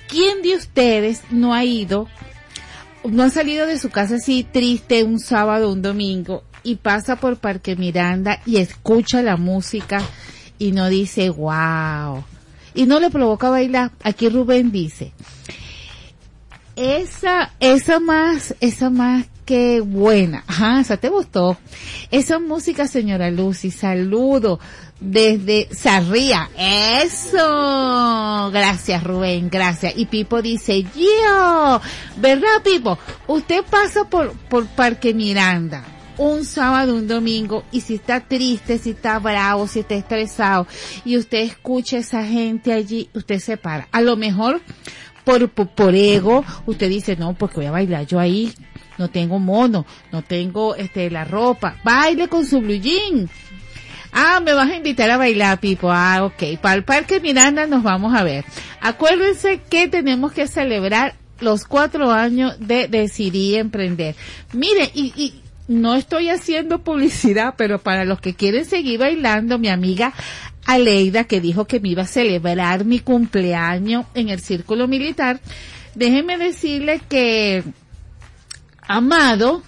¿Quién de ustedes no ha ido no ha salido de su casa así triste un sábado, un domingo y pasa por Parque Miranda y escucha la música y no dice wow y no le provoca bailar. Aquí Rubén dice, esa, esa más, esa más que buena. Ajá, esa te gustó. Esa música, señora Lucy, saludo desde Sarría. Eso. Gracias, Rubén, gracias. Y Pipo dice, yo, ¿verdad, Pipo? Usted pasa por, por Parque Miranda un sábado, un domingo, y si está triste, si está bravo, si está estresado, y usted escucha a esa gente allí, usted se para. A lo mejor, por, por, por ego, usted dice, no, porque voy a bailar yo ahí, no tengo mono, no tengo este la ropa, baile con su blue jean. Ah, me vas a invitar a bailar, Pipo. Ah, ok. Para el Parque Miranda nos vamos a ver. Acuérdense que tenemos que celebrar los cuatro años de Decidí Emprender. Mire, y, y no estoy haciendo publicidad, pero para los que quieren seguir bailando, mi amiga Aleida, que dijo que me iba a celebrar mi cumpleaños en el círculo militar, déjenme decirle que Amado,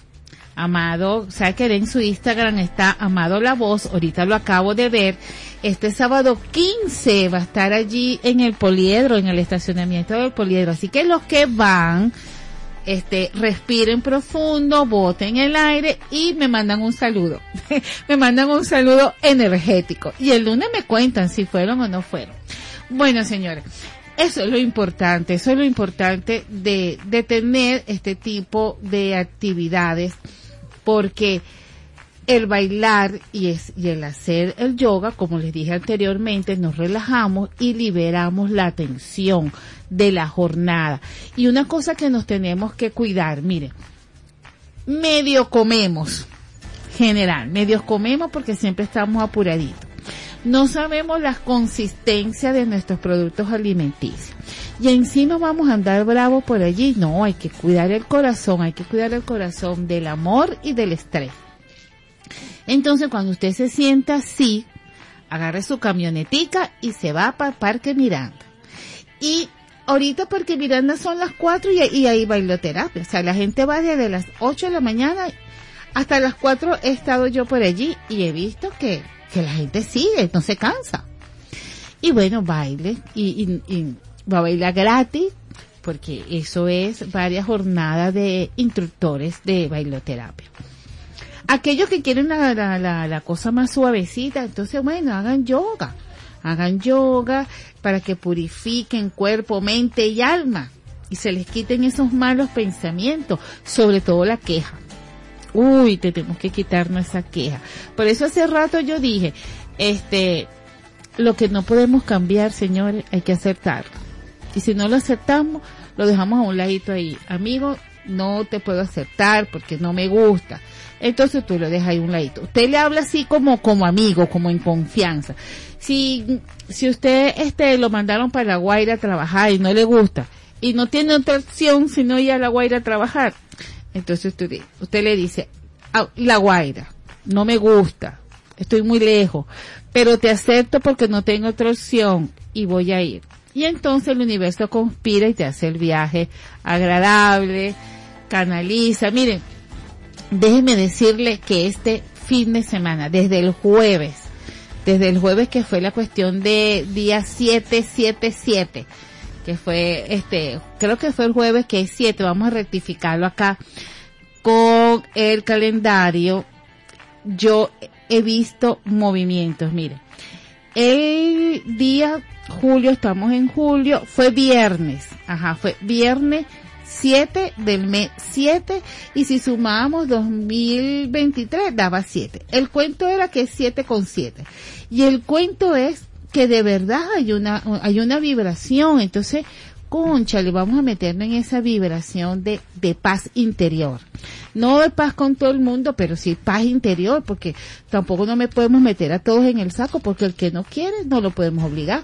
Amado, sabe que en su Instagram está Amado La Voz, ahorita lo acabo de ver, este sábado 15 va a estar allí en el poliedro, en el estacionamiento del poliedro, así que los que van, este, respiren profundo, boten el aire y me mandan un saludo. me mandan un saludo energético. Y el lunes me cuentan si fueron o no fueron. Bueno, señores, eso es lo importante, eso es lo importante de, de tener este tipo de actividades porque el bailar y, es, y el hacer el yoga, como les dije anteriormente, nos relajamos y liberamos la tensión de la jornada. Y una cosa que nos tenemos que cuidar, miren, medio comemos, general, medio comemos porque siempre estamos apuraditos. No sabemos la consistencia de nuestros productos alimenticios. Y encima vamos a andar bravos por allí. No, hay que cuidar el corazón, hay que cuidar el corazón del amor y del estrés. Entonces, cuando usted se sienta así, agarre su camionetica y se va para Parque Miranda. Y ahorita Parque Miranda son las 4 y, y hay bailoterapia. O sea, la gente va desde las 8 de la mañana hasta las 4 he estado yo por allí y he visto que, que la gente sigue, no se cansa. Y bueno, baile y, y, va a bailar gratis. porque eso es varias jornadas de instructores de bailoterapia. Aquellos que quieren la, la, la cosa más suavecita, entonces bueno, hagan yoga, hagan yoga para que purifiquen cuerpo, mente y alma y se les quiten esos malos pensamientos, sobre todo la queja. Uy, tenemos que quitarnos esa queja. Por eso hace rato yo dije, este, lo que no podemos cambiar, señores, hay que aceptarlo. Y si no lo aceptamos, lo dejamos a un ladito ahí. Amigo, no te puedo aceptar porque no me gusta. Entonces tú lo dejas ahí a un ladito. Usted le habla así como, como amigo, como en confianza. Si, si usted, este, lo mandaron para la Guaira a trabajar y no le gusta, y no tiene otra opción sino ir a la Guaira a trabajar, entonces usted, usted le dice, "Ah, la Guaira, no me gusta, estoy muy lejos, pero te acepto porque no tengo otra opción y voy a ir. Y entonces el universo conspira y te hace el viaje agradable, canaliza. Miren, déjeme decirle que este fin de semana, desde el jueves, desde el jueves que fue la cuestión de día 777, que fue este, creo que fue el jueves que es 7, vamos a rectificarlo acá con el calendario. Yo he visto movimientos, mire. El día julio, estamos en julio, fue viernes, ajá, fue viernes 7 del mes 7 y si sumamos 2023 daba 7. El cuento era que es 7 con 7 y el cuento es que de verdad hay una, hay una vibración, entonces, concha, le vamos a meternos en esa vibración de, de paz interior. No de paz con todo el mundo, pero sí paz interior, porque tampoco no me podemos meter a todos en el saco, porque el que no quiere no lo podemos obligar.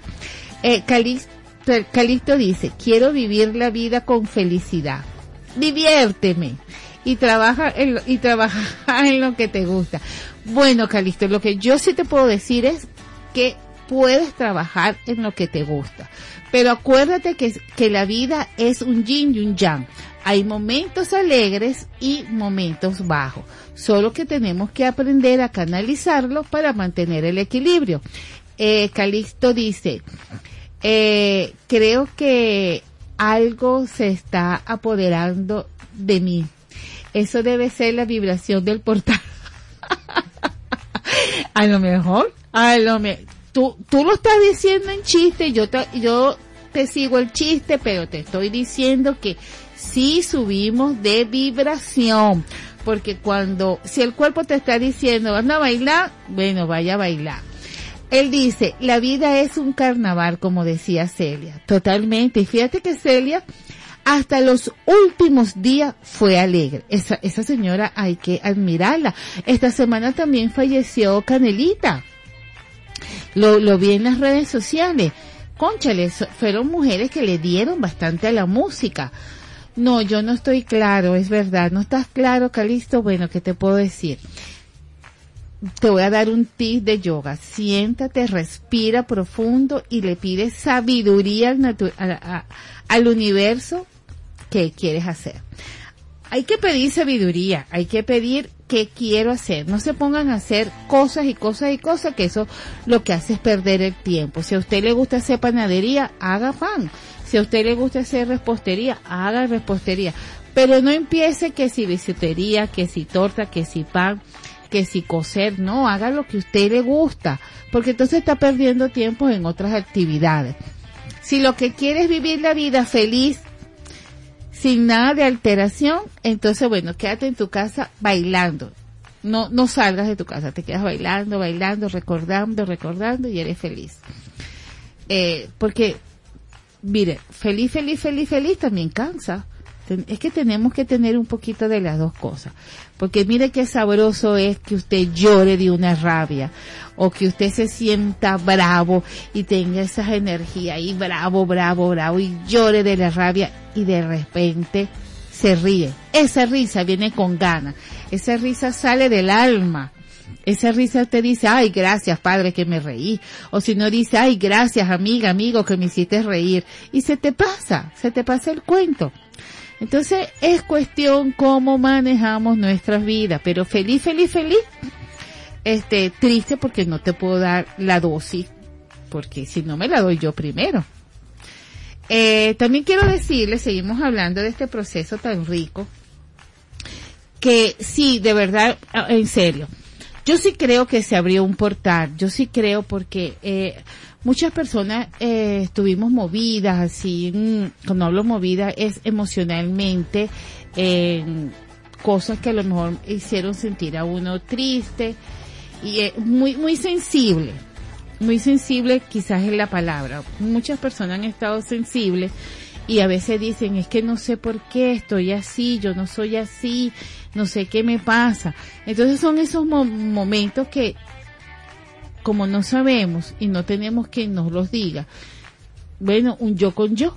Eh, Calixto, dice, quiero vivir la vida con felicidad. Diviérteme y trabaja en, lo- y trabaja en lo que te gusta. Bueno, Calixto, lo que yo sí te puedo decir es que puedes trabajar en lo que te gusta. Pero acuérdate que, que la vida es un yin y un yang. Hay momentos alegres y momentos bajos. Solo que tenemos que aprender a canalizarlo para mantener el equilibrio. Eh, Calixto dice, eh, creo que algo se está apoderando de mí. Eso debe ser la vibración del portal. a lo mejor, a lo mejor, tú, tú lo estás diciendo en chiste, yo te, yo te sigo el chiste, pero te estoy diciendo que sí subimos de vibración. Porque cuando, si el cuerpo te está diciendo, anda a bailar, bueno, vaya a bailar. Él dice, la vida es un carnaval, como decía Celia. Totalmente. Y fíjate que Celia, hasta los últimos días fue alegre. Esa, esa señora hay que admirarla. Esta semana también falleció Canelita. Lo, lo vi en las redes sociales. Conchale, so- fueron mujeres que le dieron bastante a la música. No, yo no estoy claro, es verdad. ¿No estás claro, Calisto? Bueno, ¿qué te puedo decir? te voy a dar un tip de yoga. Siéntate, respira profundo y le pides sabiduría al, natu- a- a- al universo que quieres hacer. Hay que pedir sabiduría, hay que pedir qué quiero hacer. No se pongan a hacer cosas y cosas y cosas, que eso lo que hace es perder el tiempo. Si a usted le gusta hacer panadería, haga pan. Si a usted le gusta hacer repostería, haga repostería. Pero no empiece que si bisutería, que si torta, que si pan, que si coser, no, haga lo que a usted le gusta, porque entonces está perdiendo tiempo en otras actividades. Si lo que quiere es vivir la vida feliz, sin nada de alteración, entonces bueno, quédate en tu casa bailando. No, no salgas de tu casa, te quedas bailando, bailando, recordando, recordando y eres feliz. Eh, porque, mire, feliz, feliz, feliz, feliz también cansa. Es que tenemos que tener un poquito de las dos cosas. Porque mire qué sabroso es que usted llore de una rabia o que usted se sienta bravo y tenga esas energías ahí bravo, bravo, bravo y llore de la rabia y de repente se ríe. Esa risa viene con ganas. Esa risa sale del alma. Esa risa te dice, ay, gracias padre que me reí. O si no dice, ay, gracias amiga, amigo que me hiciste reír. Y se te pasa, se te pasa el cuento. Entonces es cuestión cómo manejamos nuestras vidas, pero feliz, feliz, feliz. Este, triste porque no te puedo dar la dosis, porque si no me la doy yo primero. Eh, también quiero decirles, seguimos hablando de este proceso tan rico, que sí, de verdad, ah, en serio, yo sí creo que se abrió un portal, yo sí creo porque eh, muchas personas eh, estuvimos movidas, así, mm, cuando hablo movida es emocionalmente, en cosas que a lo mejor hicieron sentir a uno triste y eh, muy, muy sensible, muy sensible quizás es la palabra. Muchas personas han estado sensibles y a veces dicen, es que no sé por qué estoy así, yo no soy así, no sé qué me pasa. Entonces son esos mo- momentos que como no sabemos y no tenemos quien nos los diga, bueno, un yo con yo.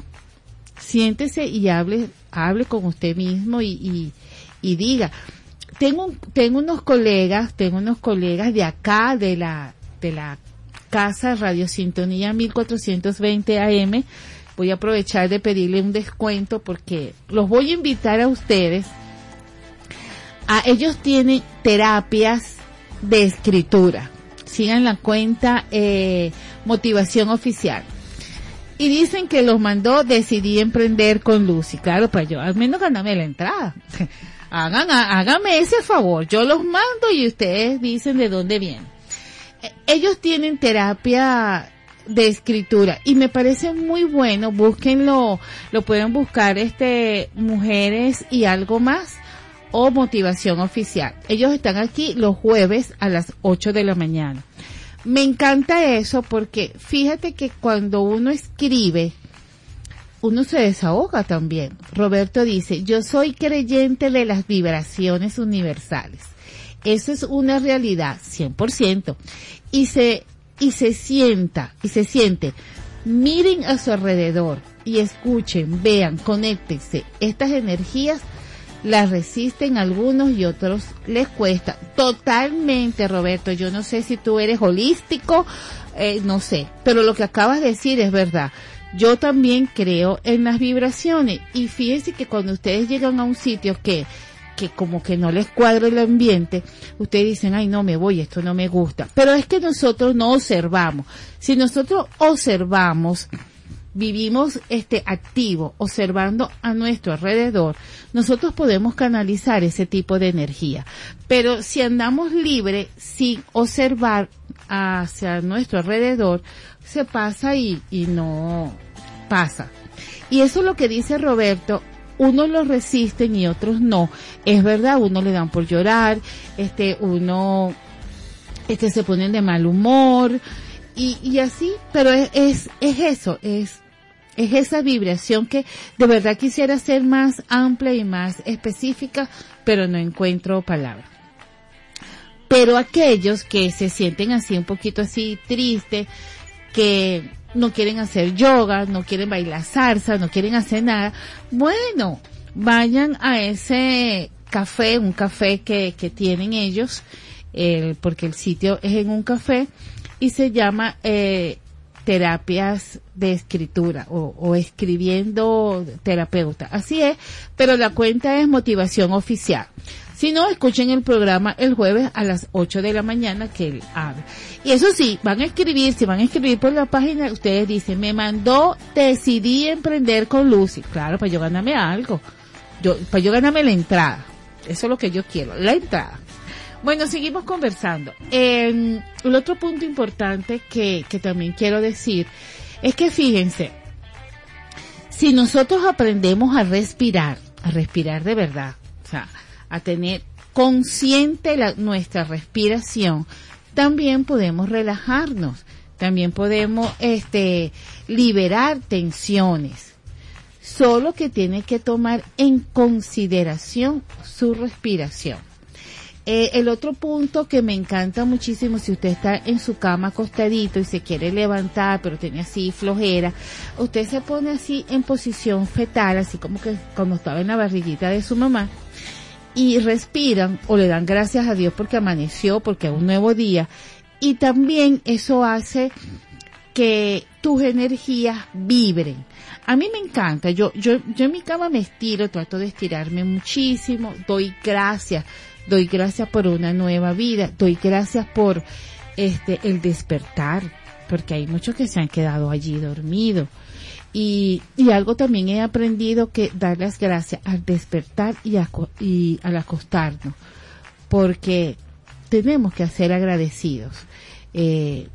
Siéntese y hable, hable con usted mismo y, y, y diga. Tengo, tengo unos colegas, tengo unos colegas de acá, de la, de la casa Radio Sintonía 1420 AM. Voy a aprovechar de pedirle un descuento porque los voy a invitar a ustedes. A, ellos tienen terapias de escritura. Sigan la cuenta eh, Motivación Oficial. Y dicen que los mandó Decidí Emprender con Lucy. Claro, pues yo al menos ganame la entrada. Hagan, hágame ese favor. Yo los mando y ustedes dicen de dónde vienen. Eh, Ellos tienen terapia de escritura y me parece muy bueno. Búsquenlo, lo pueden buscar este mujeres y algo más o motivación oficial. Ellos están aquí los jueves a las 8 de la mañana. Me encanta eso porque fíjate que cuando uno escribe, uno se desahoga también. Roberto dice, yo soy creyente de las vibraciones universales. Eso es una realidad, 100%. Y se, y se sienta, y se siente. Miren a su alrededor y escuchen, vean, conéctense. Estas energías las resisten algunos y otros les cuesta. Totalmente, Roberto. Yo no sé si tú eres holístico, eh, no sé, pero lo que acabas de decir es verdad. Yo también creo en las vibraciones y fíjense que cuando ustedes llegan a un sitio que que como que no les cuadra el ambiente, ustedes dicen, ay no me voy, esto no me gusta. Pero es que nosotros no observamos. Si nosotros observamos, vivimos este activo, observando a nuestro alrededor, nosotros podemos canalizar ese tipo de energía. Pero si andamos libre sin observar hacia nuestro alrededor, se pasa y, y no pasa. Y eso es lo que dice Roberto, unos lo resisten y otros no. Es verdad, uno le dan por llorar, este, uno, este, se ponen de mal humor, y, y así, pero es, es, es eso, es, es esa vibración que de verdad quisiera ser más amplia y más específica, pero no encuentro palabras. Pero aquellos que se sienten así un poquito así triste, que no quieren hacer yoga, no quieren bailar salsa, no quieren hacer nada, bueno, vayan a ese café, un café que, que tienen ellos, el, porque el sitio es en un café y se llama eh, terapias de escritura o, o escribiendo terapeuta. Así es, pero la cuenta es motivación oficial. Si no, escuchen el programa el jueves a las 8 de la mañana que él habla. Y eso sí, van a escribir, si van a escribir por la página, ustedes dicen, me mandó, decidí emprender con Lucy. Claro, para yo ganarme algo. Yo, para yo ganarme la entrada. Eso es lo que yo quiero, la entrada. Bueno, seguimos conversando. Eh, el otro punto importante que, también quiero decir es que fíjense, si nosotros aprendemos a respirar, a respirar de verdad, o sea, a tener consciente nuestra respiración, también podemos relajarnos, también podemos este liberar tensiones. Solo que tiene que tomar en consideración su respiración. Eh, el otro punto que me encanta muchísimo, si usted está en su cama acostadito y se quiere levantar, pero tiene así flojera, usted se pone así en posición fetal, así como que como estaba en la barriguita de su mamá, y respiran o le dan gracias a Dios porque amaneció, porque es un nuevo día, y también eso hace que tus energías vibren. A mí me encanta, yo, yo, yo en mi cama me estiro, trato de estirarme muchísimo, doy gracias, doy gracias por una nueva vida, doy gracias por este el despertar, porque hay muchos que se han quedado allí dormidos. Y, y algo también he aprendido que dar las gracias al despertar y, aco- y al acostarnos, porque tenemos que ser agradecidos. Eh,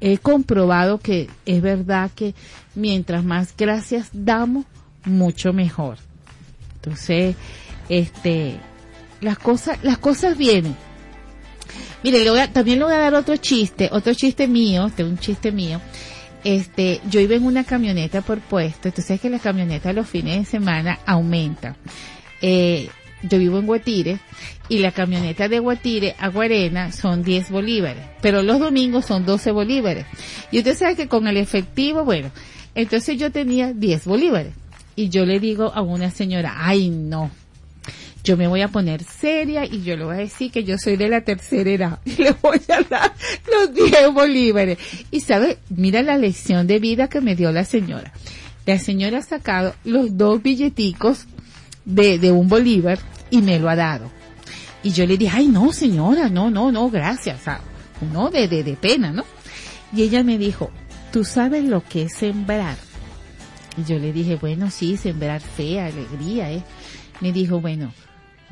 he comprobado que es verdad que mientras más gracias damos, mucho mejor. Entonces, este, las cosas, las cosas vienen. Mire, le voy a- también le voy a dar otro chiste, otro chiste mío, este, un chiste mío. Este, yo iba en una camioneta por puesto, entonces es que la camioneta los fines de semana aumenta. Eh, yo vivo en Guatire y la camioneta de Guatire a Guarena son 10 bolívares, pero los domingos son 12 bolívares. Y usted sabe que con el efectivo, bueno, entonces yo tenía 10 bolívares. Y yo le digo a una señora, ay no, yo me voy a poner seria y yo le voy a decir que yo soy de la tercera edad y le voy a dar los 10 bolívares. Y sabe, mira la lección de vida que me dio la señora. La señora ha sacado los dos billeticos de, de un bolívar y me lo ha dado. Y yo le dije, ay no señora, no, no, no, gracias. O uno de, de, de pena, ¿no? Y ella me dijo, tú sabes lo que es sembrar. Y yo le dije, bueno, sí, sembrar fe, alegría, ¿eh? Me dijo, bueno,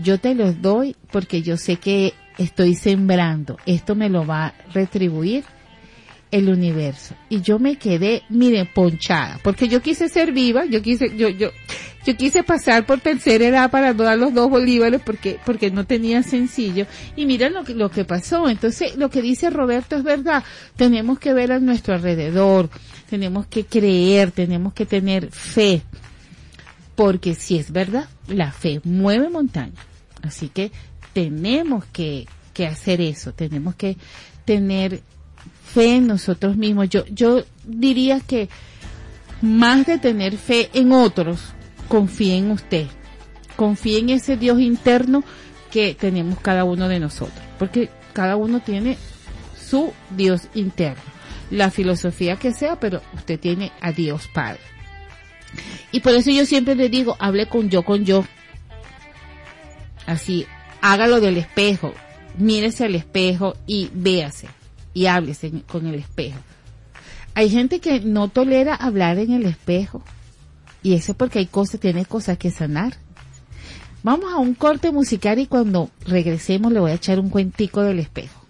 yo te los doy porque yo sé que estoy sembrando. Esto me lo va a retribuir el universo. Y yo me quedé, mire, ponchada, porque yo quise ser viva, yo quise, yo, yo, yo quise pasar por tercera edad para no dar los dos bolívares porque, porque no tenía sencillo. Y mira lo que, lo que pasó. Entonces, lo que dice Roberto es verdad. Tenemos que ver a nuestro alrededor, tenemos que creer, tenemos que tener fe. Porque si es verdad, la fe mueve montaña. Así que tenemos que, que hacer eso, tenemos que tener fe en nosotros mismos. Yo, yo diría que más de tener fe en otros, confíe en usted. Confíe en ese Dios interno que tenemos cada uno de nosotros. Porque cada uno tiene su Dios interno. La filosofía que sea, pero usted tiene a Dios Padre. Y por eso yo siempre le digo, hable con yo con yo. Así, hágalo del espejo, mírese al espejo y véase y háblese con el espejo. Hay gente que no tolera hablar en el espejo y eso es porque hay cosas, tiene cosas que sanar. Vamos a un corte musical y cuando regresemos le voy a echar un cuentico del espejo.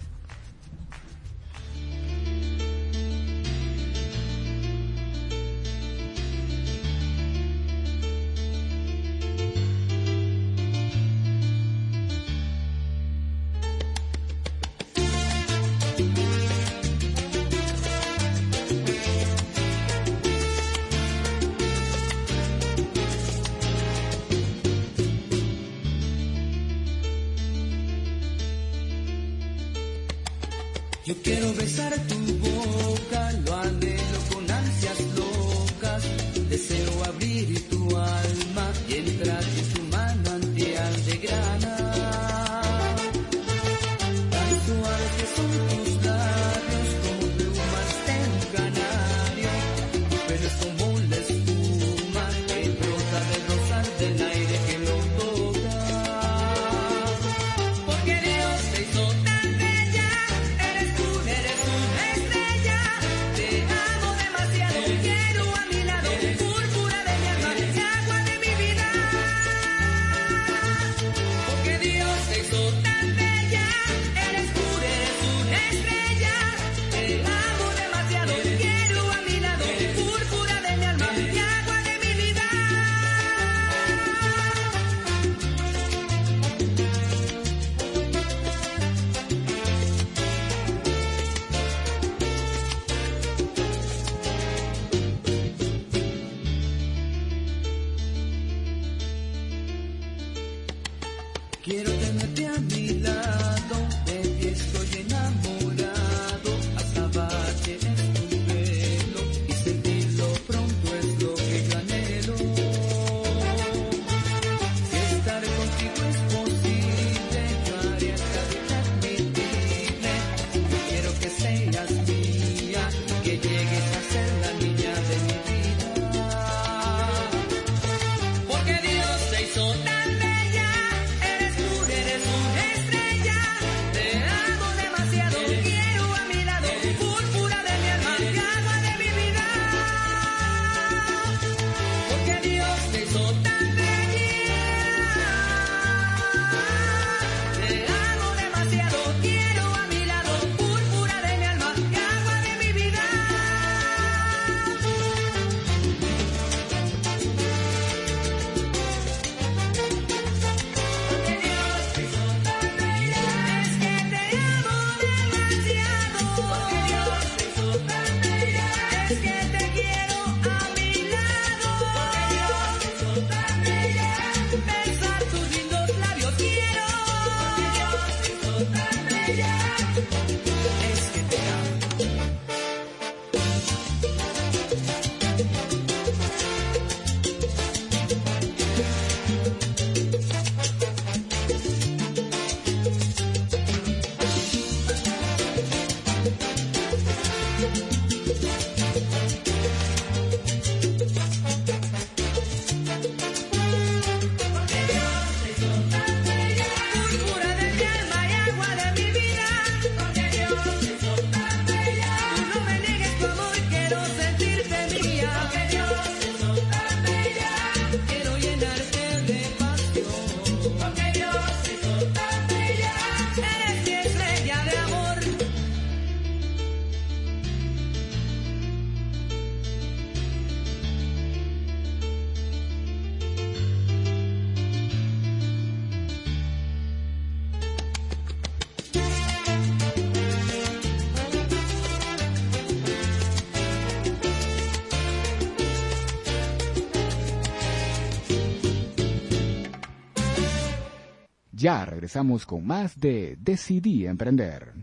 Regresamos con más de Decidí Emprender.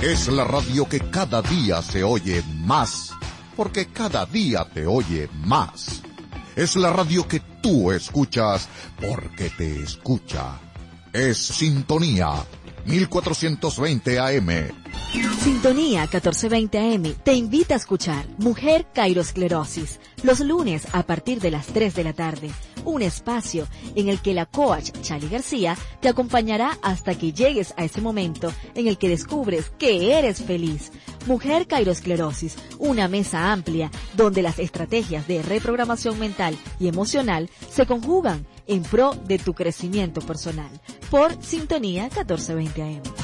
Es la radio que cada día se oye más, porque cada día te oye más. Es la radio que tú escuchas, porque te escucha. Es Sintonía 1420 AM.
Sintonía 1420 AM te invita a escuchar Mujer Cairosclerosis los lunes a partir de las 3 de la tarde. Un espacio en el que la coach Chali García te acompañará hasta que llegues a ese momento en el que descubres que eres feliz. Mujer Cairosclerosis, una mesa amplia donde las estrategias de reprogramación mental y emocional se conjugan en pro de tu crecimiento personal. Por Sintonía 1420 AM.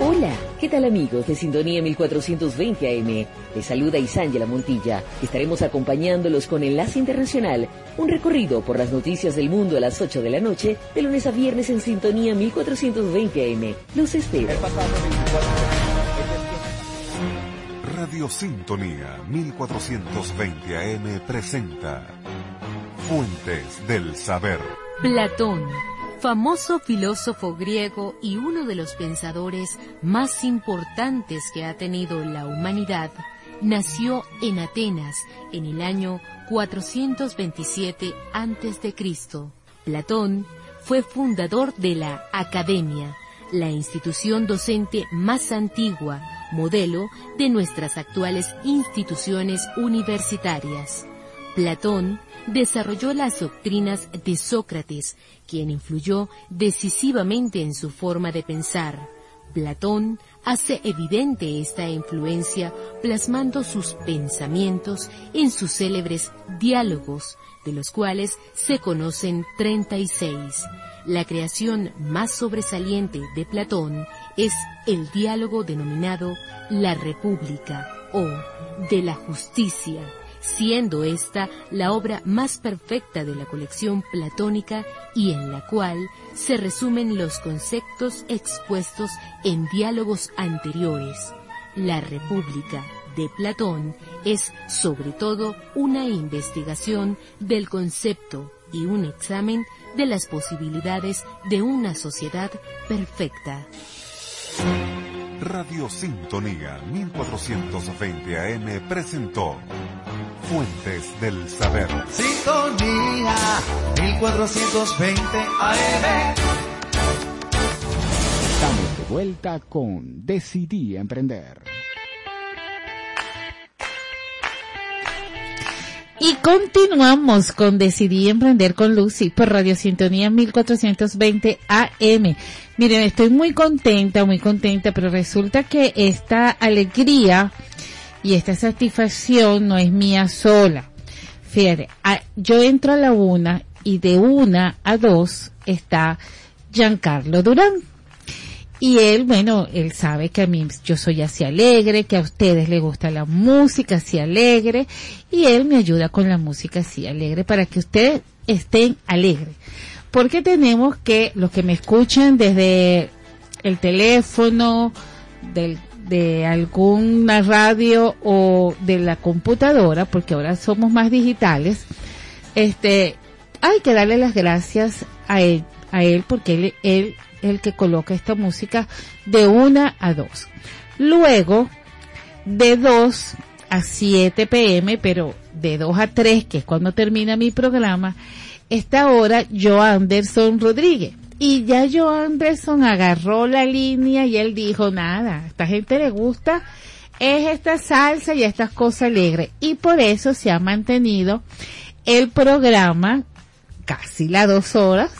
Hola, ¿qué tal amigos de Sintonía 1420 AM? Les saluda Isángela Montilla. Estaremos acompañándolos con Enlace Internacional, un recorrido por las noticias del mundo a las 8 de la noche, de lunes a viernes en Sintonía 1420 AM. Los espero.
Radio Sintonía 1420 AM presenta Fuentes del Saber.
Platón, famoso filósofo griego y uno de los pensadores más importantes que ha tenido la humanidad, nació en Atenas en el año 427 a.C. Platón fue fundador de la Academia, la institución docente más antigua, modelo de nuestras actuales instituciones universitarias. Platón desarrolló las doctrinas de Sócrates, quien influyó decisivamente en su forma de pensar. Platón hace evidente esta influencia plasmando sus pensamientos en sus célebres diálogos, de los cuales se conocen 36. La creación más sobresaliente de Platón es el diálogo denominado La República o de la Justicia, siendo esta la obra más perfecta de la colección platónica y en la cual se resumen los conceptos expuestos en diálogos anteriores. La República de Platón es sobre todo una investigación del concepto y un examen de las posibilidades de una sociedad perfecta.
Radio Sintonía 1420 AM presentó Fuentes del Saber.
Sintonía 1420 AM.
Estamos de vuelta con Decidí Emprender.
Y continuamos con Decidí Emprender con Lucy por Radio Sintonía 1420 AM. Miren, estoy muy contenta, muy contenta, pero resulta que esta alegría y esta satisfacción no es mía sola. Fíjate, yo entro a la una y de una a dos está Giancarlo Durán. Y él, bueno, él sabe que a mí yo soy así alegre, que a ustedes les gusta la música así alegre, y él me ayuda con la música así alegre para que ustedes estén alegres. Porque tenemos que, los que me escuchan desde el teléfono, de alguna radio o de la computadora, porque ahora somos más digitales, este, hay que darle las gracias a él, a él porque él, él es el que coloca esta música de una a dos. Luego, de 2 a 7 pm, pero de 2 a 3, que es cuando termina mi programa, está ahora Joe Anderson Rodríguez. Y ya Joe Anderson agarró la línea y él dijo, nada, a esta gente le gusta es esta salsa y estas cosas alegres. Y por eso se ha mantenido el programa casi las dos horas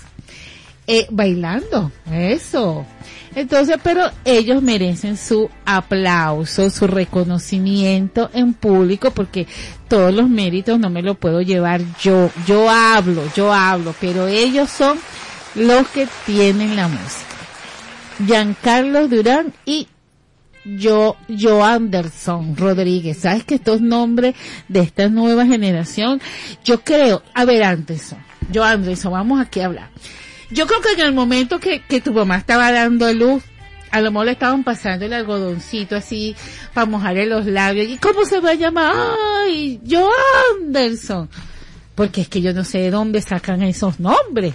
eh, bailando. Eso. Entonces, pero ellos merecen su aplauso, su reconocimiento en público, porque todos los méritos no me lo puedo llevar yo. Yo hablo, yo hablo, pero ellos son los que tienen la música. Giancarlo Durán y yo, yo Anderson Rodríguez. ¿Sabes que estos nombres de esta nueva generación? Yo creo, a ver, Anderson, yo Anderson, vamos aquí a hablar. Yo creo que en el momento que, que tu mamá estaba dando luz, a lo mejor le estaban pasando el algodoncito así para mojarle los labios. ¿Y cómo se va a llamar? Ay, yo Anderson. Porque es que yo no sé de dónde sacan esos nombres.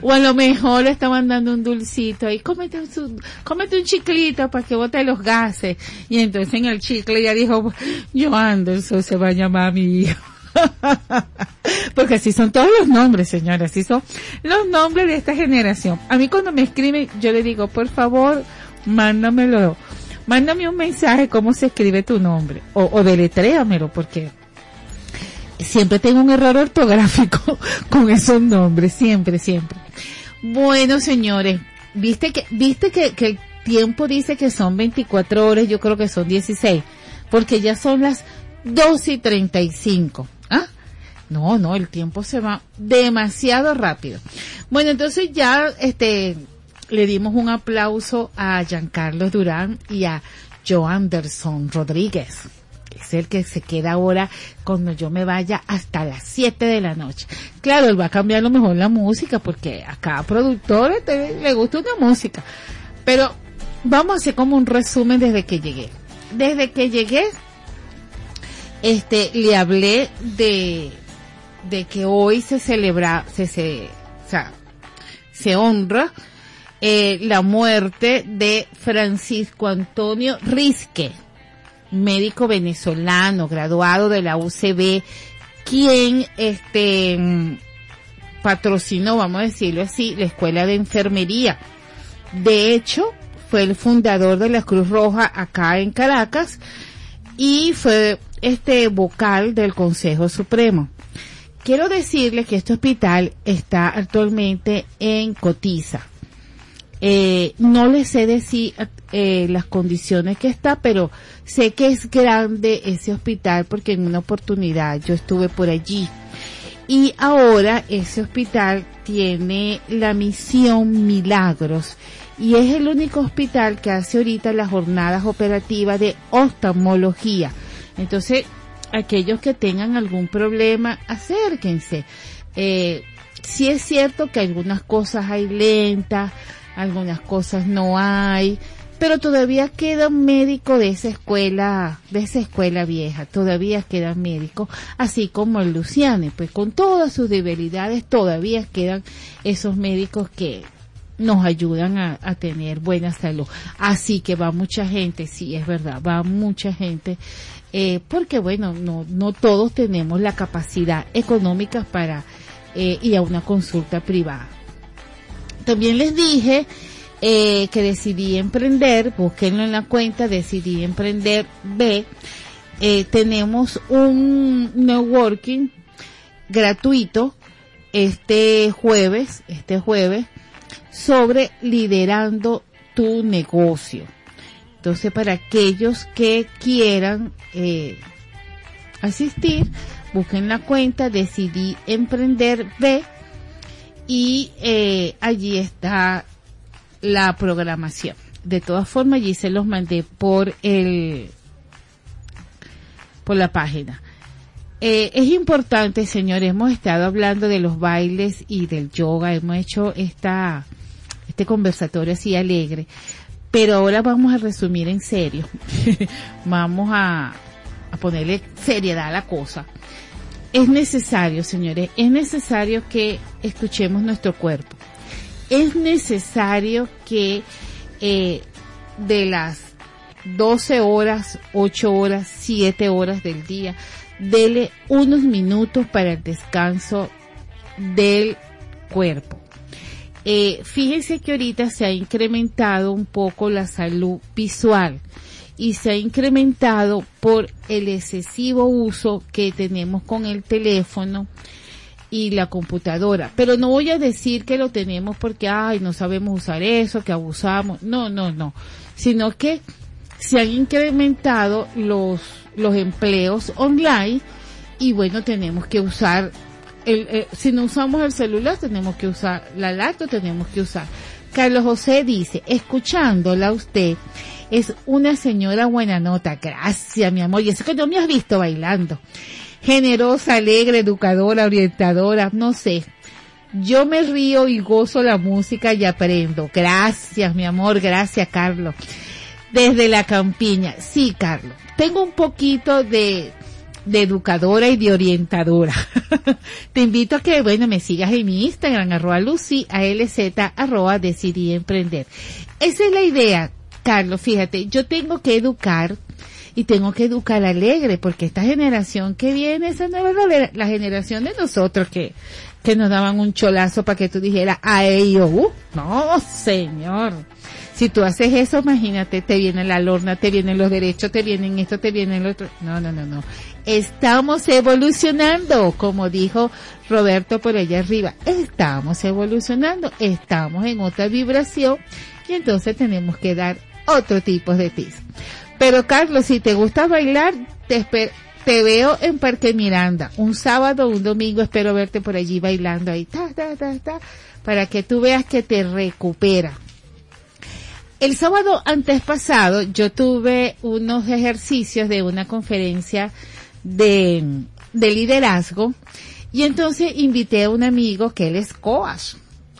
O a lo mejor le estaban dando un dulcito ahí, cómete un, cómete un chiclito para que bote los gases. Y entonces en el chicle ya dijo, yo Anderson se va a llamar a mi hijo. Porque así son todos los nombres, señora, así son los nombres de esta generación. A mí cuando me escriben, yo le digo, por favor, mándamelo, mándame un mensaje cómo se escribe tu nombre, o, o deletréamelo, porque siempre tengo un error ortográfico con esos nombres, siempre, siempre. Bueno, señores, viste que, viste que, que el tiempo dice que son 24 horas, yo creo que son 16, porque ya son las 2 y 35. ¿Ah? No, no, el tiempo se va demasiado rápido. Bueno, entonces ya, este, le dimos un aplauso a Giancarlo Durán y a Joe Anderson Rodríguez es el que se queda ahora cuando yo me vaya hasta las 7 de la noche. Claro, él va a cambiar a lo mejor la música porque a cada productor le, le gusta una música. Pero vamos a hacer como un resumen desde que llegué. Desde que llegué, este, le hablé de, de que hoy se celebra, se, se, o sea, se honra eh, la muerte de Francisco Antonio Risque médico venezolano, graduado de la UCB, quien este patrocinó, vamos a decirlo así, la escuela de enfermería. De hecho, fue el fundador de la Cruz Roja acá en Caracas y fue este vocal del Consejo Supremo. Quiero decirle que este hospital está actualmente en Cotiza. Eh, no le sé decir eh, las condiciones que está, pero sé que es grande ese hospital porque en una oportunidad yo estuve por allí. Y ahora ese hospital tiene la misión Milagros y es el único hospital que hace ahorita las jornadas operativas de oftalmología. Entonces, aquellos que tengan algún problema, acérquense. Eh, sí es cierto que algunas cosas hay lentas, algunas cosas no hay, pero todavía queda un médico de esa escuela, de esa escuela vieja, todavía queda médico, así como el Luciane, pues con todas sus debilidades todavía quedan esos médicos que nos ayudan a, a, tener buena salud. Así que va mucha gente, sí, es verdad, va mucha gente, eh, porque bueno, no, no todos tenemos la capacidad económica para eh, ir a una consulta privada también les dije eh, que decidí emprender, búsquenlo en la cuenta, decidí emprender B. Eh, tenemos un networking gratuito este jueves, este jueves, sobre liderando tu negocio. Entonces, para aquellos que quieran eh, asistir, busquen la cuenta, decidí emprender B y eh, allí está la programación. De todas formas, allí se los mandé por el por la página. Eh, es importante, señores, hemos estado hablando de los bailes y del yoga, hemos hecho esta este conversatorio así alegre, pero ahora vamos a resumir en serio. vamos a, ponerle seriedad a la cosa es necesario, señores, es necesario que escuchemos nuestro cuerpo. Es necesario que eh, de las 12 horas, 8 horas, 7 horas del día, dele unos minutos para el descanso del cuerpo. Eh, fíjense que ahorita se ha incrementado un poco la salud visual y se ha incrementado por el excesivo uso que tenemos con el teléfono y la computadora. Pero no voy a decir que lo tenemos porque, ay, no sabemos usar eso, que abusamos. No, no, no. Sino que se han incrementado los, los empleos online y bueno, tenemos que usar, el, eh, si no usamos el celular, tenemos que usar la laptop, tenemos que usar. Carlos José dice, escuchándola usted, es una señora buena nota. Gracias, mi amor. Y eso que no me has visto bailando. Generosa, alegre, educadora, orientadora, no sé. Yo me río y gozo la música y aprendo. Gracias, mi amor. Gracias, Carlos. Desde la campiña. Sí, Carlos. Tengo un poquito de, de educadora y de orientadora. Te invito a que, bueno, me sigas en mi Instagram, arroba Lucy, ALZ, arroba decidí emprender. Esa es la idea, Carlos. Fíjate, yo tengo que educar y tengo que educar alegre porque esta generación que viene, esa no es la, generación de nosotros que, que nos daban un cholazo para que tú dijeras a ellos, uh, no, señor. Si tú haces eso, imagínate, te viene la lorna, te vienen los derechos, te vienen esto, te vienen lo otro. No, no, no, no. Estamos evolucionando, como dijo Roberto por allá arriba. Estamos evolucionando, estamos en otra vibración y entonces tenemos que dar otro tipo de tips. Pero Carlos, si te gusta bailar, te te veo en Parque Miranda. Un sábado, un domingo, espero verte por allí bailando ahí, ta, ta, ta, ta, para que tú veas que te recupera. El sábado antes pasado yo tuve unos ejercicios de una conferencia de, de liderazgo y entonces invité a un amigo que él es coach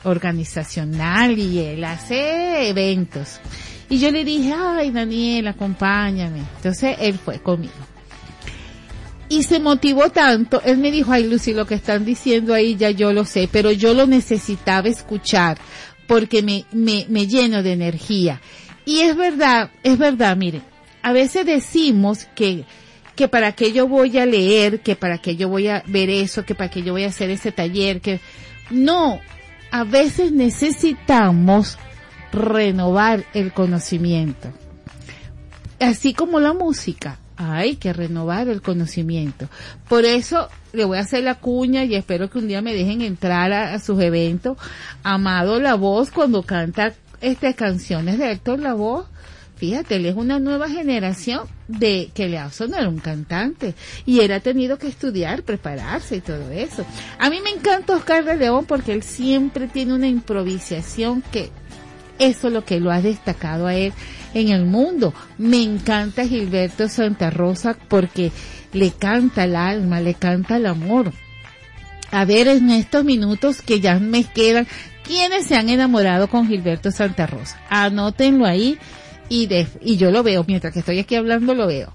organizacional y él hace eventos. Y yo le dije, ay Daniel, acompáñame. Entonces él fue conmigo. Y se motivó tanto, él me dijo, ay Lucy, lo que están diciendo ahí ya yo lo sé, pero yo lo necesitaba escuchar porque me, me, me lleno de energía. Y es verdad, es verdad, miren, a veces decimos que, que para qué yo voy a leer, que para qué yo voy a ver eso, que para qué yo voy a hacer ese taller, que no, a veces necesitamos renovar el conocimiento. Así como la música, hay que renovar el conocimiento. Por eso le voy a hacer la cuña y espero que un día me dejen entrar a, a sus eventos. Amado La Voz cuando canta estas canciones de Héctor La Voz. Fíjate, él es una nueva generación de que le ha sonado un cantante y él ha tenido que estudiar, prepararse y todo eso. A mí me encanta Oscar de León porque él siempre tiene una improvisación que eso es lo que lo ha destacado a él en el mundo. Me encanta Gilberto Santa Rosa porque le canta el alma, le canta el amor. A ver en estos minutos que ya me quedan, ¿quiénes se han enamorado con Gilberto Santa Rosa? Anótenlo ahí y, de, y yo lo veo, mientras que estoy aquí hablando lo veo.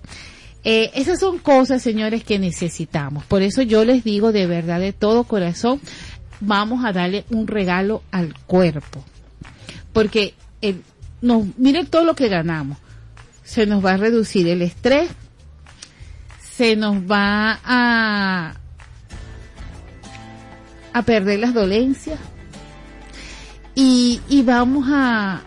Eh, esas son cosas, señores, que necesitamos. Por eso yo les digo de verdad, de todo corazón, vamos a darle un regalo al cuerpo. Porque el, nos, miren todo lo que ganamos. Se nos va a reducir el estrés, se nos va a, a perder las dolencias y, y vamos a,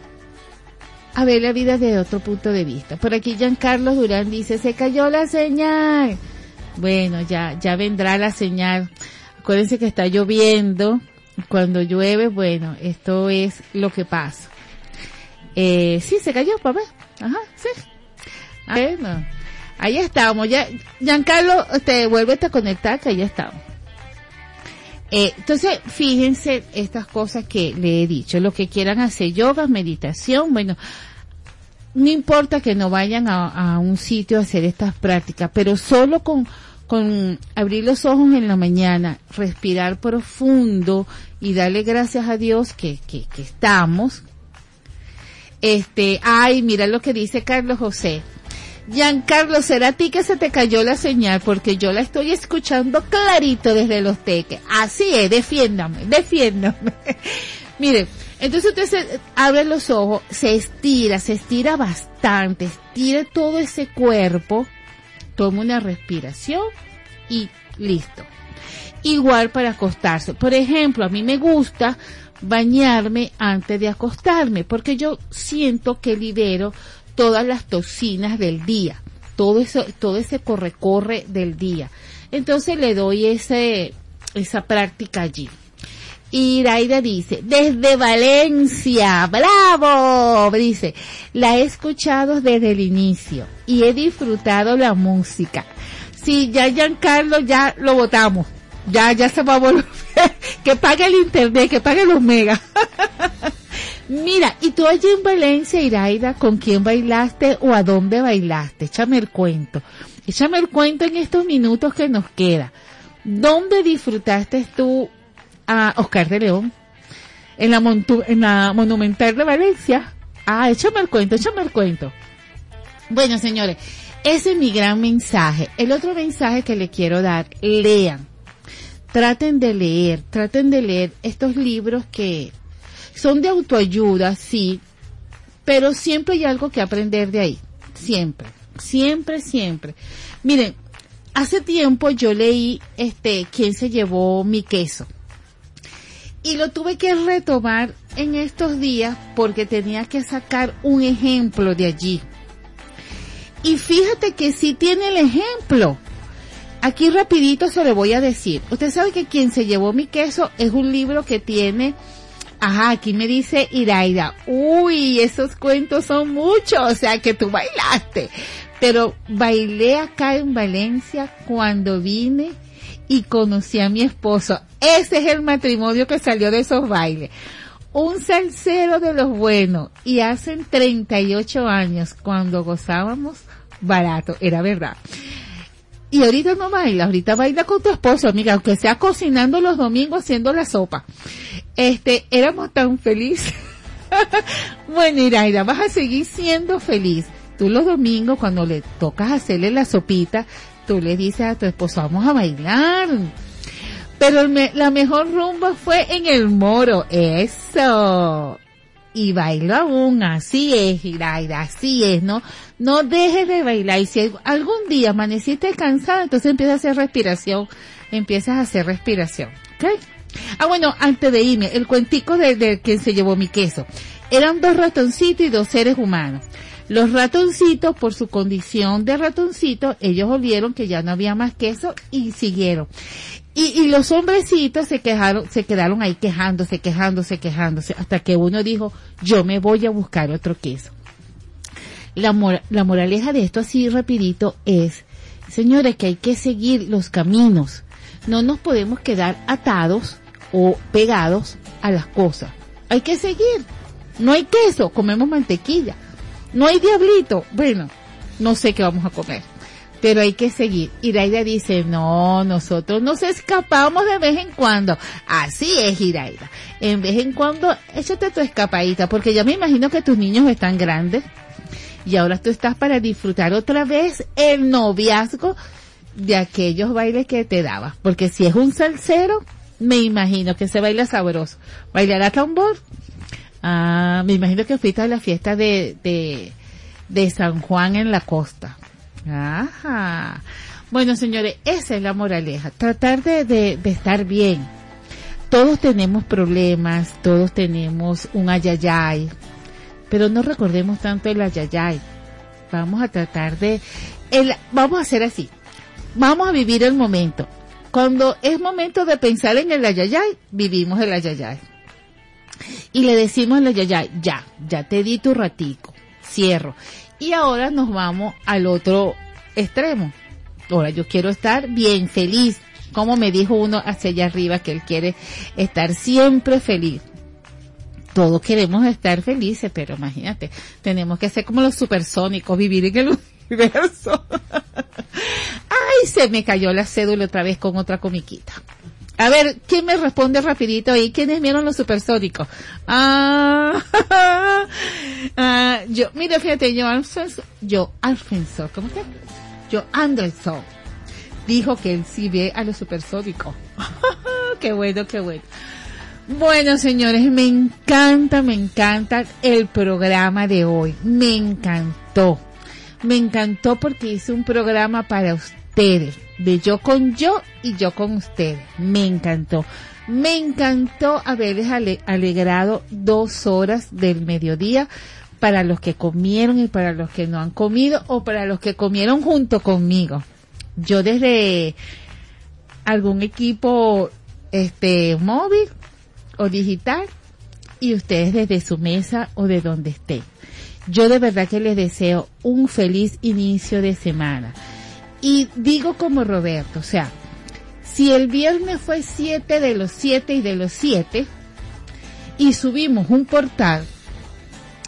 a ver la vida desde otro punto de vista. Por aquí Giancarlo Durán dice, se cayó la señal. Bueno, ya, ya vendrá la señal. Acuérdense que está lloviendo. Cuando llueve, bueno, esto es lo que pasa. Eh, sí, se cayó, papá. Ajá, sí. Ah, Bueno, ahí estamos. Ya, Giancarlo, te vuelve a conectar, que ya estamos. Eh, entonces, fíjense estas cosas que le he dicho. Lo que quieran hacer yoga, meditación, bueno, no importa que no vayan a, a un sitio a hacer estas prácticas, pero solo con, con abrir los ojos en la mañana, respirar profundo y darle gracias a Dios que, que, que estamos. Este, ay, mira lo que dice Carlos José. Giancarlo, ¿será a ti que se te cayó la señal? Porque yo la estoy escuchando clarito desde los teques. Así es, defiéndame, defiéndame. Mire, entonces usted se abre los ojos, se estira, se estira bastante, estire todo ese cuerpo, toma una respiración y listo. igual para acostarse. Por ejemplo, a mí me gusta bañarme antes de acostarme porque yo siento que libero todas las toxinas del día, todo eso, todo ese corre-corre del día. Entonces le doy ese, esa práctica allí. Iraida dice, desde Valencia, bravo, dice, la he escuchado desde el inicio y he disfrutado la música. Si ya Giancarlo ya lo votamos, ya, ya se va a volver, que pague el internet, que pague los megas. Mira, y tú allí en Valencia, Iraida, ¿con quién bailaste o a dónde bailaste? Échame el cuento. Échame el cuento en estos minutos que nos queda. ¿Dónde disfrutaste tú a Oscar de León? En la, montu- en la Monumental de Valencia. Ah, échame el cuento, échame el cuento. Bueno, señores, ese es mi gran mensaje. El otro mensaje que le quiero dar, lean. Traten de leer, traten de leer estos libros que son de autoayuda, sí, pero siempre hay algo que aprender de ahí. Siempre, siempre, siempre. Miren, hace tiempo yo leí este, ¿Quién se llevó mi queso? Y lo tuve que retomar en estos días porque tenía que sacar un ejemplo de allí. Y fíjate que sí tiene el ejemplo. Aquí rapidito se lo voy a decir. Usted sabe que quien se llevó mi queso es un libro que tiene, ajá, aquí me dice Iraida, uy, esos cuentos son muchos, o sea que tú bailaste. Pero bailé acá en Valencia cuando vine y conocí a mi esposo. Ese es el matrimonio que salió de esos bailes. Un salsero de los buenos. Y hace 38 años, cuando gozábamos barato, era verdad. Y ahorita no baila, ahorita baila con tu esposo, amiga, aunque sea cocinando los domingos haciendo la sopa. Este, éramos tan felices. bueno, Iraida, vas a seguir siendo feliz. Tú los domingos, cuando le tocas hacerle la sopita, tú le dices a tu esposo, vamos a bailar. Pero la mejor rumba fue en el moro, eso. Y bailo aún, así es, Iraida, así es, ¿no? No dejes de bailar. Y si algún día amaneciste cansada, entonces empieza a hacer respiración, empiezas a hacer respiración, ¿ok? Ah, bueno, antes de irme, el cuentico de, de quien se llevó mi queso. Eran dos ratoncitos y dos seres humanos. Los ratoncitos, por su condición de ratoncito, ellos olieron que ya no había más queso y siguieron. Y, los hombrecitos se quejaron, se quedaron ahí quejándose, quejándose, quejándose, hasta que uno dijo, yo me voy a buscar otro queso. La, mora- la moraleja de esto así rapidito es, señores, que hay que seguir los caminos. No nos podemos quedar atados o pegados a las cosas. Hay que seguir. No hay queso, comemos mantequilla. No hay diablito. Bueno, no sé qué vamos a comer. Pero hay que seguir. Iraida dice, no, nosotros nos escapamos de vez en cuando. Así es, Iraida. En vez en cuando, échate tu escapadita, porque ya me imagino que tus niños están grandes. Y ahora tú estás para disfrutar otra vez el noviazgo de aquellos bailes que te daba. Porque si es un salsero, me imagino que se baila sabroso. ¿Bailará tambor? Ah, me imagino que fuiste a la fiesta de, de, de San Juan en la costa. Ajá. Bueno, señores, esa es la moraleja. Tratar de, de, estar bien. Todos tenemos problemas, todos tenemos un ayayay, pero no recordemos tanto el ayayay. Vamos a tratar de, el, vamos a hacer así. Vamos a vivir el momento. Cuando es momento de pensar en el ayayay, vivimos el ayayay. Y le decimos al ayayay, ya, ya te di tu ratico, cierro. Y ahora nos vamos al otro extremo. Ahora yo quiero estar bien feliz. Como me dijo uno hacia allá arriba que él quiere estar siempre feliz. Todos queremos estar felices, pero imagínate, tenemos que ser como los supersónicos, vivir en el universo. Ay, se me cayó la cédula otra vez con otra comiquita. A ver, ¿quién me responde rapidito ahí? ¿Quiénes vieron los supersónicos? Ah, ah, yo, mira, fíjate, yo, Alfonso, yo, Alfonso, ¿cómo que? Yo, Anderson, dijo que él sí ve a los supersónicos. qué bueno, qué bueno. Bueno, señores, me encanta, me encanta el programa de hoy. Me encantó. Me encantó porque hice un programa para ustedes. De yo con yo y yo con ustedes. Me encantó. Me encantó haberles ale- alegrado dos horas del mediodía para los que comieron y para los que no han comido o para los que comieron junto conmigo. Yo desde algún equipo este móvil o digital y ustedes desde su mesa o de donde estén. Yo de verdad que les deseo un feliz inicio de semana. Y digo como Roberto, o sea, si el viernes fue 7 de los 7 y de los 7 y subimos un portal,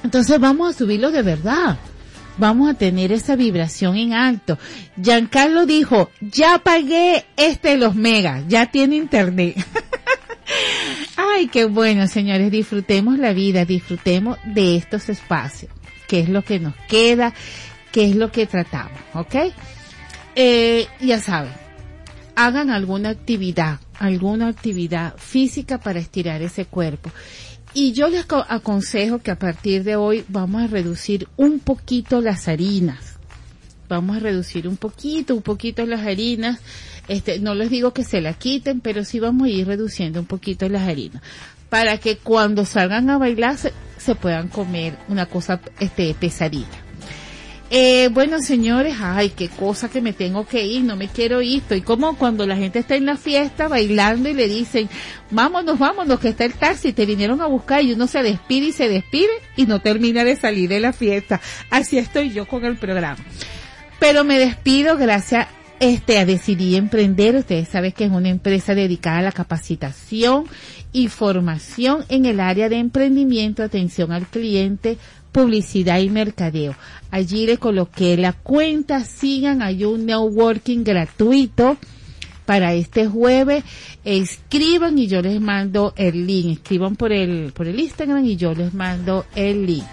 entonces vamos a subirlo de verdad. Vamos a tener esa vibración en alto. Giancarlo dijo, ya pagué este de los megas, ya tiene internet. Ay, qué bueno, señores, disfrutemos la vida, disfrutemos de estos espacios, que es lo que nos queda, que es lo que tratamos, ¿ok? Eh, ya saben, hagan alguna actividad, alguna actividad física para estirar ese cuerpo. Y yo les aco- aconsejo que a partir de hoy vamos a reducir un poquito las harinas. Vamos a reducir un poquito, un poquito las harinas. Este, no les digo que se la quiten, pero sí vamos a ir reduciendo un poquito las harinas. Para que cuando salgan a bailar se, se puedan comer una cosa, este, pesadita. Eh, bueno, señores, ay, qué cosa que me tengo que ir, no me quiero ir. Estoy como cuando la gente está en la fiesta bailando y le dicen, vámonos, vámonos, que está el taxi, te vinieron a buscar y uno se despide y se despide y no termina de salir de la fiesta. Así estoy yo con el programa. Pero me despido gracias este, a Decidí Emprender. Ustedes saben que es una empresa dedicada a la capacitación y formación en el área de emprendimiento, atención al cliente, publicidad y mercadeo. Allí le coloqué la cuenta, sigan, hay un networking gratuito para este jueves. Escriban y yo les mando el link. Escriban por el, por el Instagram y yo les mando el link.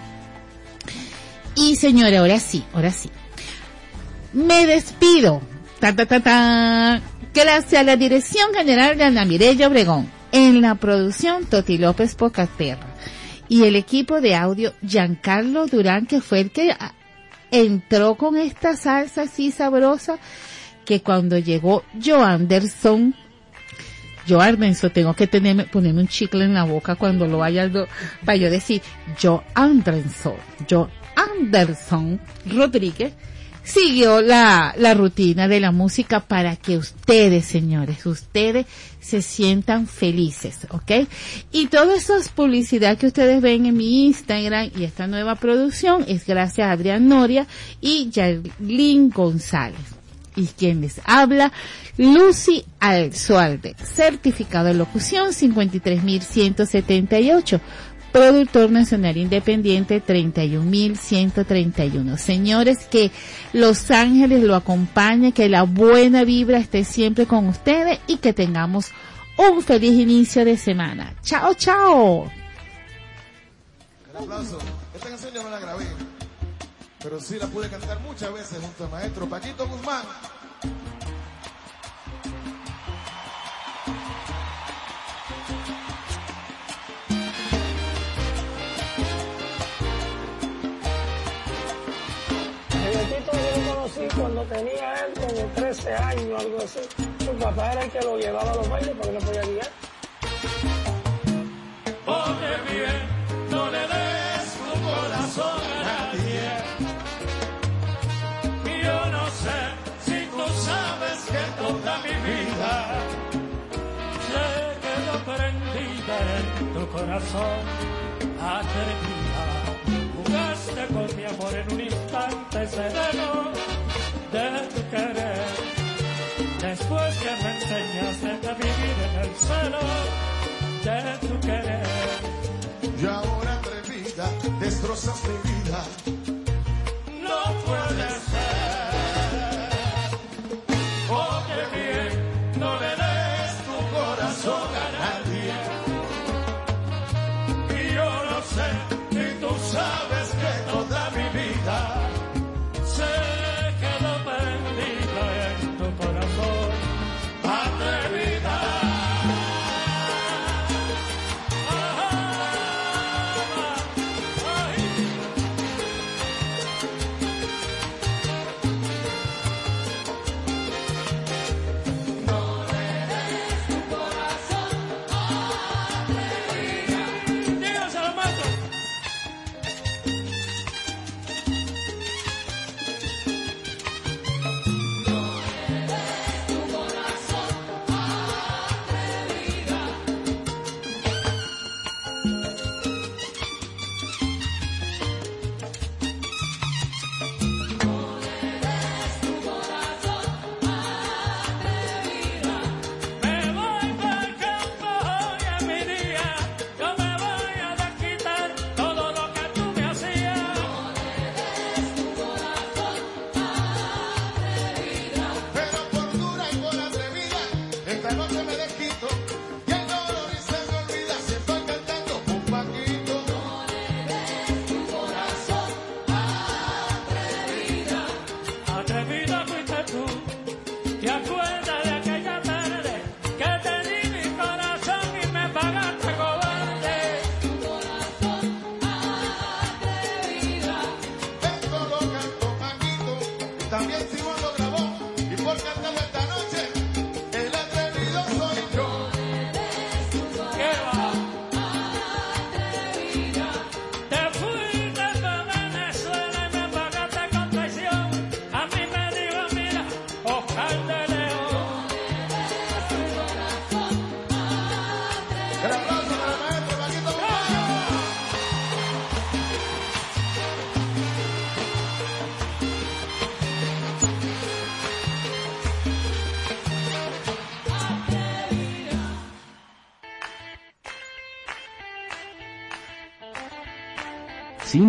Y señora, ahora sí, ahora sí. Me despido. Ta, ta, ta, ta. Gracias a la Dirección General de Ana Mireya Obregón. En la producción Toti López Pocaterra. Y el equipo de audio Giancarlo Durán, que fue el que ah, entró con esta salsa así sabrosa, que cuando llegó Joe Anderson, Joe Anderson, tengo que tenerme, ponerme un chicle en la boca cuando lo vaya para yo decir Joe Anderson, Joe Anderson Rodríguez, siguió la, la rutina de la música para que ustedes, señores, ustedes se sientan felices, ¿ok? Y toda esa publicidad que ustedes ven en mi Instagram y esta nueva producción es gracias a Adrián Noria y Yarlin González. Y quien les habla, Lucy Alzualde, certificado de locución 53178 productor nacional independiente 31131. Señores, que Los Ángeles lo acompañe, que la buena vibra esté siempre con ustedes y que tengamos un feliz inicio de semana. Chao, chao.
El aplauso. Esta canción yo no la grabé, pero sí la pude cantar muchas veces junto al maestro Paquito Guzmán.
Yo lo conocí cuando tenía él como 13 años, algo así. Su papá era el que lo llevaba a los bailes porque no podía guiar.
Oye bien, no le des tu corazón a nadie. Y yo no sé si tú sabes que toda mi vida se quedó prendida en tu corazón. Mi amor en un instante sereno de tu querer. Después que me enseñaste a vivir en el seno de tu querer.
Y ahora atrevida, destrozas mi vida.
No puede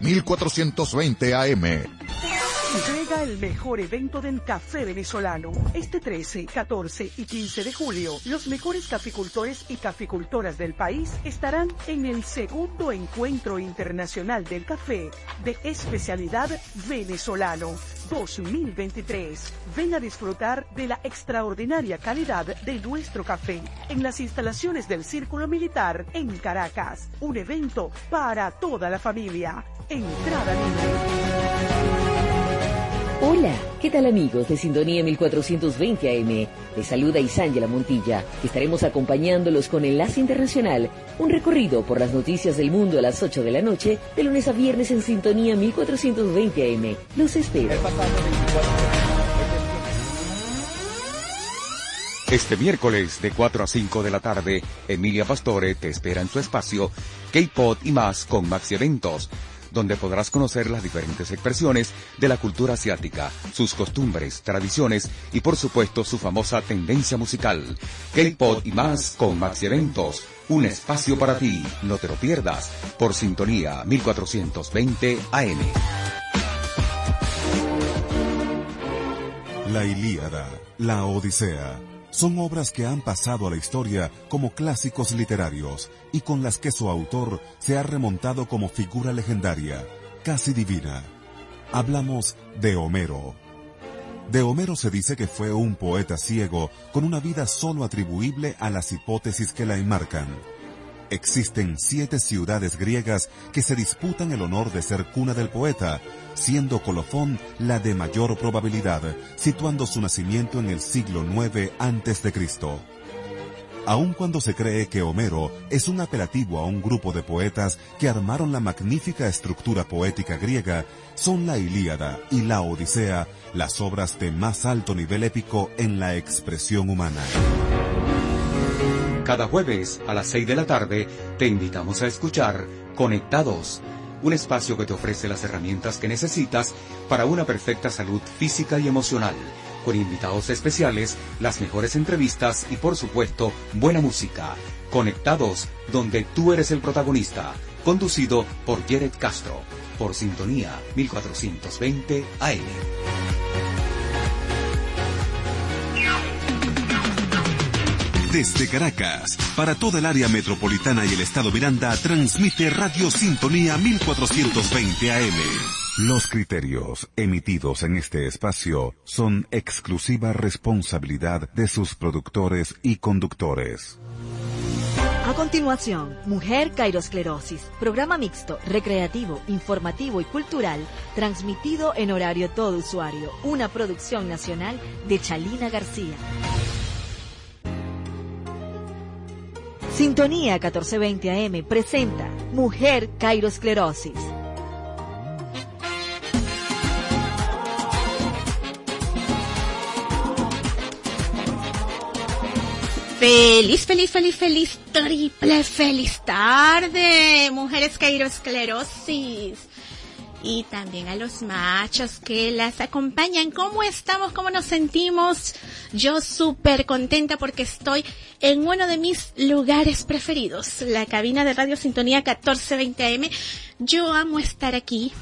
1420 AM.
Entrega el mejor evento del café venezolano. Este 13, 14 y 15 de julio, los mejores caficultores y caficultoras del país estarán en el segundo encuentro internacional del café de especialidad venezolano 2023. Ven a disfrutar de la extraordinaria calidad de nuestro café en las instalaciones del Círculo Militar en Caracas. Un evento para toda la familia. Entrada libre.
Hola, ¿qué tal amigos de Sintonía 1420 AM? Les saluda Isángela Montilla, estaremos acompañándolos con Enlace Internacional, un recorrido por las noticias del mundo a las 8 de la noche, de lunes a viernes en Sintonía 1420 AM. Los espero.
Este miércoles de 4 a 5 de la tarde, Emilia Pastore te espera en su espacio K-Pod y más con Maxi Eventos donde podrás conocer las diferentes expresiones de la cultura asiática, sus costumbres, tradiciones y por supuesto su famosa tendencia musical. K-Pod y más con Maxi Eventos, un espacio para ti, no te lo pierdas, por sintonía 1420 AM.
La Ilíada, la Odisea, son obras que han pasado a la historia como clásicos literarios y con las que su autor se ha remontado como figura legendaria, casi divina. Hablamos de Homero. De Homero se dice que fue un poeta ciego con una vida solo atribuible a las hipótesis que la enmarcan. Existen siete ciudades griegas que se disputan el honor de ser cuna del poeta, siendo Colofón la de mayor probabilidad, situando su nacimiento en el siglo IX a.C. Aun cuando se cree que Homero es un apelativo a un grupo de poetas que armaron la magnífica estructura poética griega, son la Ilíada y la Odisea las obras de más alto nivel épico en la expresión humana.
Cada jueves a las 6 de la tarde te invitamos a escuchar Conectados, un espacio que te ofrece las herramientas que necesitas para una perfecta salud física y emocional, con invitados especiales, las mejores entrevistas y por supuesto buena música. Conectados, donde tú eres el protagonista, conducido por Jared Castro, por Sintonía 1420 AM.
Desde Caracas, para toda el área metropolitana y el estado Miranda, transmite Radio Sintonía 1420 AM. Los criterios emitidos en este espacio son exclusiva responsabilidad de sus productores y conductores.
A continuación, Mujer Cairosclerosis, programa mixto, recreativo, informativo y cultural, transmitido en horario todo usuario, una producción nacional de Chalina García. Sintonía 1420 AM presenta Mujer Cairosclerosis.
Feliz, feliz, feliz, feliz, triple feliz tarde, mujeres cairosclerosis. Y también a los machos que las acompañan. ¿Cómo estamos? ¿Cómo nos sentimos? Yo súper contenta porque estoy en uno de mis lugares preferidos, la cabina de Radio Sintonía 1420 AM. Yo amo estar aquí.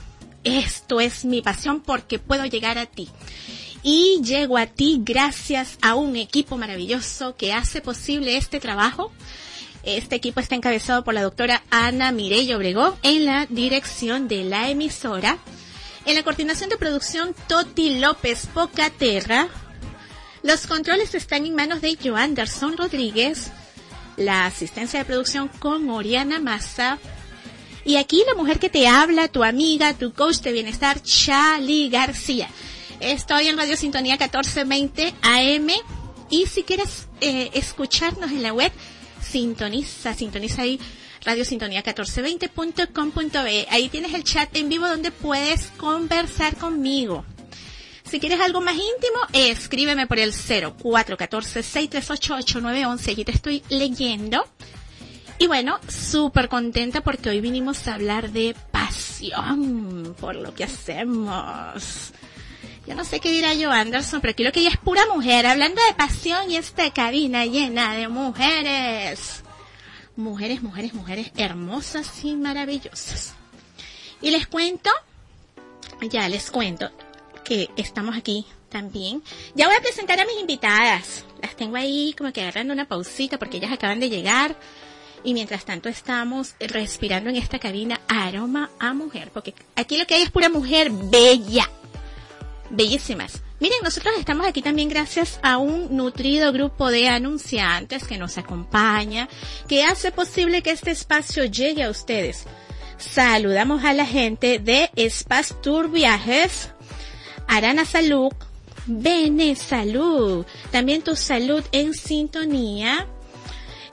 Esto es mi pasión porque puedo llegar a ti y llego a ti gracias a un equipo maravilloso que hace posible este trabajo. Este equipo está encabezado por la doctora Ana Mireille Obregón en la dirección de la emisora. En la coordinación de producción Toti López Pocaterra. Los controles están en manos de Joanderson Rodríguez. La asistencia de producción con Oriana Massa. Y aquí la mujer que te habla, tu amiga, tu coach de bienestar, Chali García. Estoy en Radio Sintonía 1420 AM y si quieres eh, escucharnos en la web, sintoniza, sintoniza ahí radiosintonía1420.com.be. Ahí tienes el chat en vivo donde puedes conversar conmigo. Si quieres algo más íntimo, escríbeme por el 0414-638-8911. Aquí te estoy leyendo. Y bueno, súper contenta porque hoy vinimos a hablar de pasión por lo que hacemos. Yo no sé qué dirá yo, Anderson, pero aquí lo que ella es pura mujer, hablando de pasión y esta cabina llena de mujeres. Mujeres, mujeres, mujeres hermosas y maravillosas. Y les cuento, ya les cuento, que estamos aquí también. Ya voy a presentar a mis invitadas. Las tengo ahí como que agarrando una pausita porque ellas acaban de llegar. Y mientras tanto estamos respirando en esta cabina aroma a mujer. Porque aquí lo que hay es pura mujer bella. Bellísimas. Miren, nosotros estamos aquí también gracias a un nutrido grupo de anunciantes que nos acompaña, que hace posible que este espacio llegue a ustedes. Saludamos a la gente de Spas Tour Viajes, Arana Salud, Bene Salud, también tu salud en sintonía.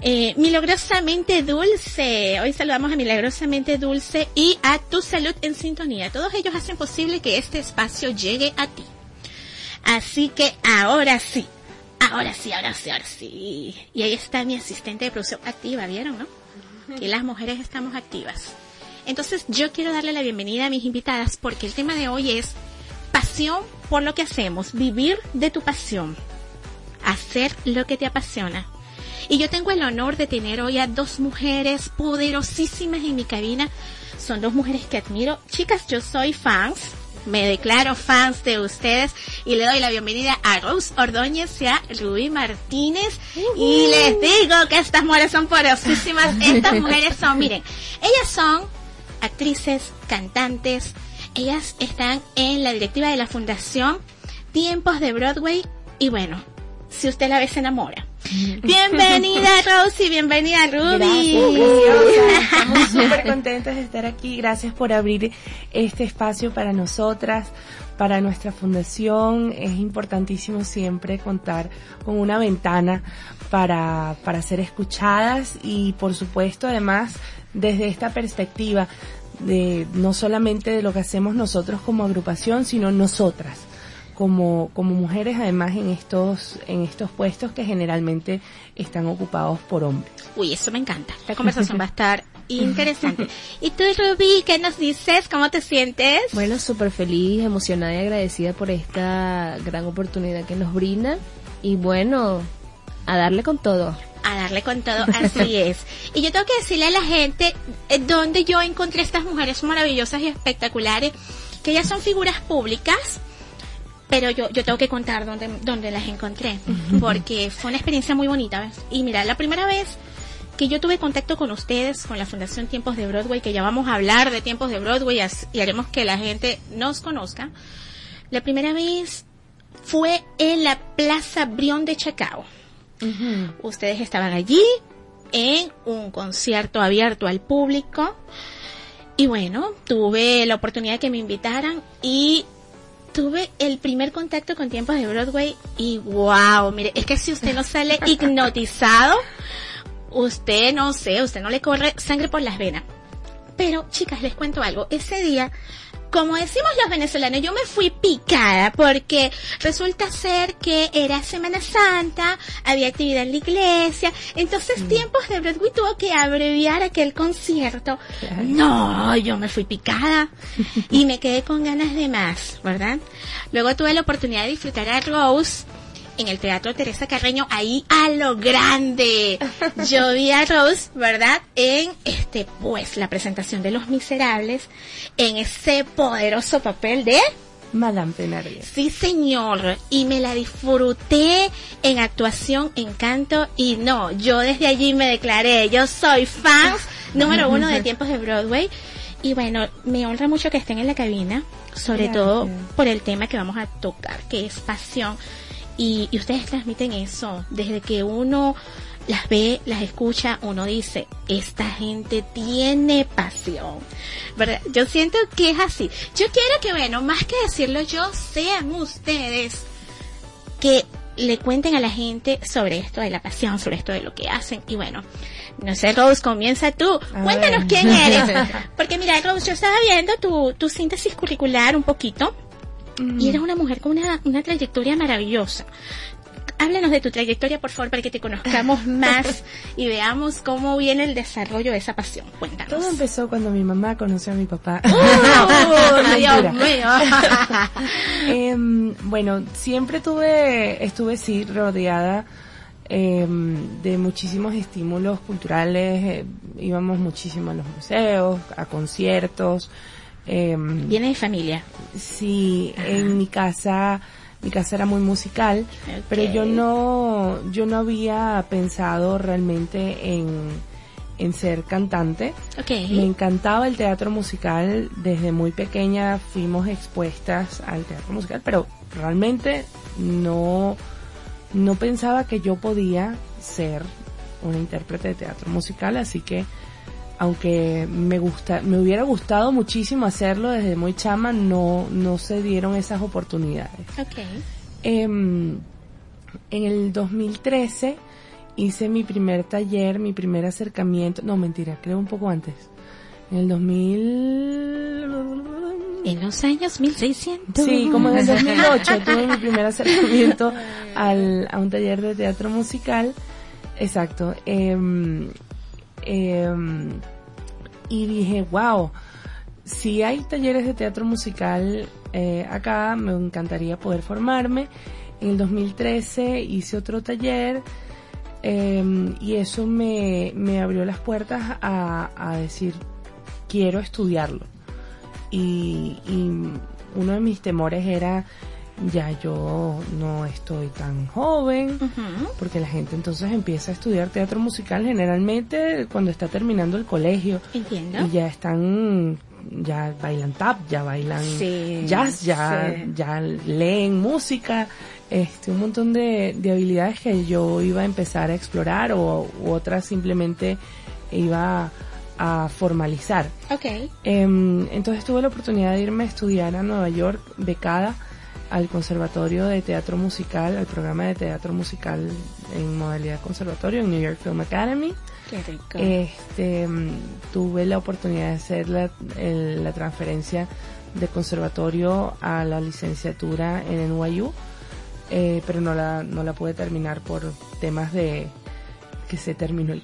Eh, milagrosamente dulce. Hoy saludamos a Milagrosamente Dulce y a Tu Salud en Sintonía. Todos ellos hacen posible que este espacio llegue a ti. Así que ahora sí, ahora sí, ahora sí, ahora sí. Y ahí está mi asistente de producción activa, ¿vieron, no? Que las mujeres estamos activas. Entonces yo quiero darle la bienvenida a mis invitadas porque el tema de hoy es pasión por lo que hacemos, vivir de tu pasión, hacer lo que te apasiona. Y yo tengo el honor de tener hoy a dos mujeres poderosísimas en mi cabina. Son dos mujeres que admiro. Chicas, yo soy fans. Me declaro fans de ustedes y le doy la bienvenida a Rose Ordóñez y a Rubí Martínez. Y les digo que estas mujeres son poderosísimas. Estas mujeres son, miren, ellas son actrices, cantantes. Ellas están en la directiva de la Fundación Tiempos de Broadway. Y bueno, si usted la ve se enamora. Bienvenida Rosy, bienvenida Ruby.
Gracias, Estamos súper contentas de estar aquí. Gracias por abrir este espacio para nosotras, para nuestra fundación. Es importantísimo siempre contar con una ventana para, para ser escuchadas y por supuesto además desde esta perspectiva de no solamente de lo que hacemos nosotros como agrupación, sino nosotras como, como mujeres además en estos, en estos puestos que generalmente están ocupados por hombres.
Uy, eso me encanta. La conversación va a estar interesante. ¿Y tú, Ruby, qué nos dices? ¿Cómo te sientes?
Bueno, súper feliz, emocionada y agradecida por esta gran oportunidad que nos brinda. Y bueno, a darle con todo.
A darle con todo, así es. Y yo tengo que decirle a la gente eh, dónde yo encontré estas mujeres maravillosas y espectaculares, que ellas son figuras públicas, pero yo, yo tengo que contar dónde, dónde las encontré, porque fue una experiencia muy bonita. ¿ves? Y mira, la primera vez que yo tuve contacto con ustedes, con la Fundación Tiempos de Broadway, que ya vamos a hablar de Tiempos de Broadway y haremos que la gente nos conozca, la primera vez fue en la Plaza Brión de Chacao. Ustedes estaban allí en un concierto abierto al público y bueno, tuve la oportunidad de que me invitaran y tuve el primer contacto con tiempos de Broadway y wow, mire, es que si usted no sale hipnotizado, usted no sé, usted no le corre sangre por las venas. Pero chicas, les cuento algo, ese día como decimos los venezolanos, yo me fui picada porque resulta ser que era Semana Santa, había actividad en la iglesia, entonces tiempos de Broadway tuvo que abreviar aquel concierto. No, yo me fui picada y me quedé con ganas de más, ¿verdad? Luego tuve la oportunidad de disfrutar a Rose en el Teatro Teresa Carreño, ahí a lo grande. Yo vi a Rose, ¿verdad? En este, pues, la presentación de Los Miserables, en ese poderoso papel de
Madame Thenardier.
Sí, señor. Y me la disfruté en actuación, en canto. Y no, yo desde allí me declaré, yo soy fan número uno de tiempos de Broadway. Y bueno, me honra mucho que estén en la cabina, sobre
Gracias.
todo por el tema que vamos a tocar, que es pasión. Y, y ustedes transmiten eso. Desde que uno las ve, las escucha, uno dice, esta gente tiene pasión. ¿Verdad? Yo siento que es así. Yo quiero que, bueno, más que decirlo yo, sean ustedes que le cuenten a la gente sobre esto de la pasión, sobre esto de lo que hacen. Y bueno, no sé, Rose, comienza tú. Cuéntanos quién eres. Porque mira, Rose, yo estaba viendo tu, tu síntesis curricular un poquito. Y eres una mujer con una, una trayectoria maravillosa. Háblanos de tu trayectoria, por favor, para que te conozcamos más y veamos cómo viene el desarrollo de esa pasión. Cuéntanos.
Todo empezó cuando mi mamá conoció a mi papá.
¡Oh, Dios mío!
Em, bueno, siempre tuve, estuve sí rodeada em, de muchísimos estímulos culturales. eh, íbamos muchísimo a los museos, a conciertos. Em,
Viene de familia.
Sí, en mi casa, mi casa era muy musical, pero yo no, yo no había pensado realmente en, en ser cantante.
Ok.
Me encantaba el teatro musical, desde muy pequeña fuimos expuestas al teatro musical, pero realmente no, no pensaba que yo podía ser una intérprete de teatro musical, así que aunque me gusta, me hubiera gustado muchísimo hacerlo desde muy chama, no, no se dieron esas oportunidades.
Ok.
Em, en el 2013 hice mi primer taller, mi primer acercamiento, no mentira, creo un poco antes. En el 2000...
En los años 1600.
Sí, como en el 2008 tuve mi primer acercamiento al, a un taller de teatro musical. Exacto. em, em, y dije, wow, si hay talleres de teatro musical eh, acá, me encantaría poder formarme. En el 2013 hice otro taller em, y eso me, me abrió las puertas a, a decir, quiero estudiarlo. Y, y uno de mis temores era, ya yo no estoy tan joven, porque la gente entonces empieza a estudiar teatro musical generalmente cuando está terminando el colegio.
Entiendo.
Y ya están, ya bailan tap, ya bailan
Sí,
jazz, ya,
sí.
ya leen música, este, un montón de, de habilidades que yo iba a empezar a explorar o u otras simplemente iba a formalizar.
Ok.
Em, entonces tuve la oportunidad de irme a estudiar a Nueva York, becada al Conservatorio de Teatro Musical, al programa de teatro musical en modalidad conservatorio en New York Film Academy.
Qué rico.
Este, mm, tuve la oportunidad de hacer la, el- la transferencia de conservatorio a la licenciatura en NYU, eh, pero no la, no la pude terminar por temas de que se terminó el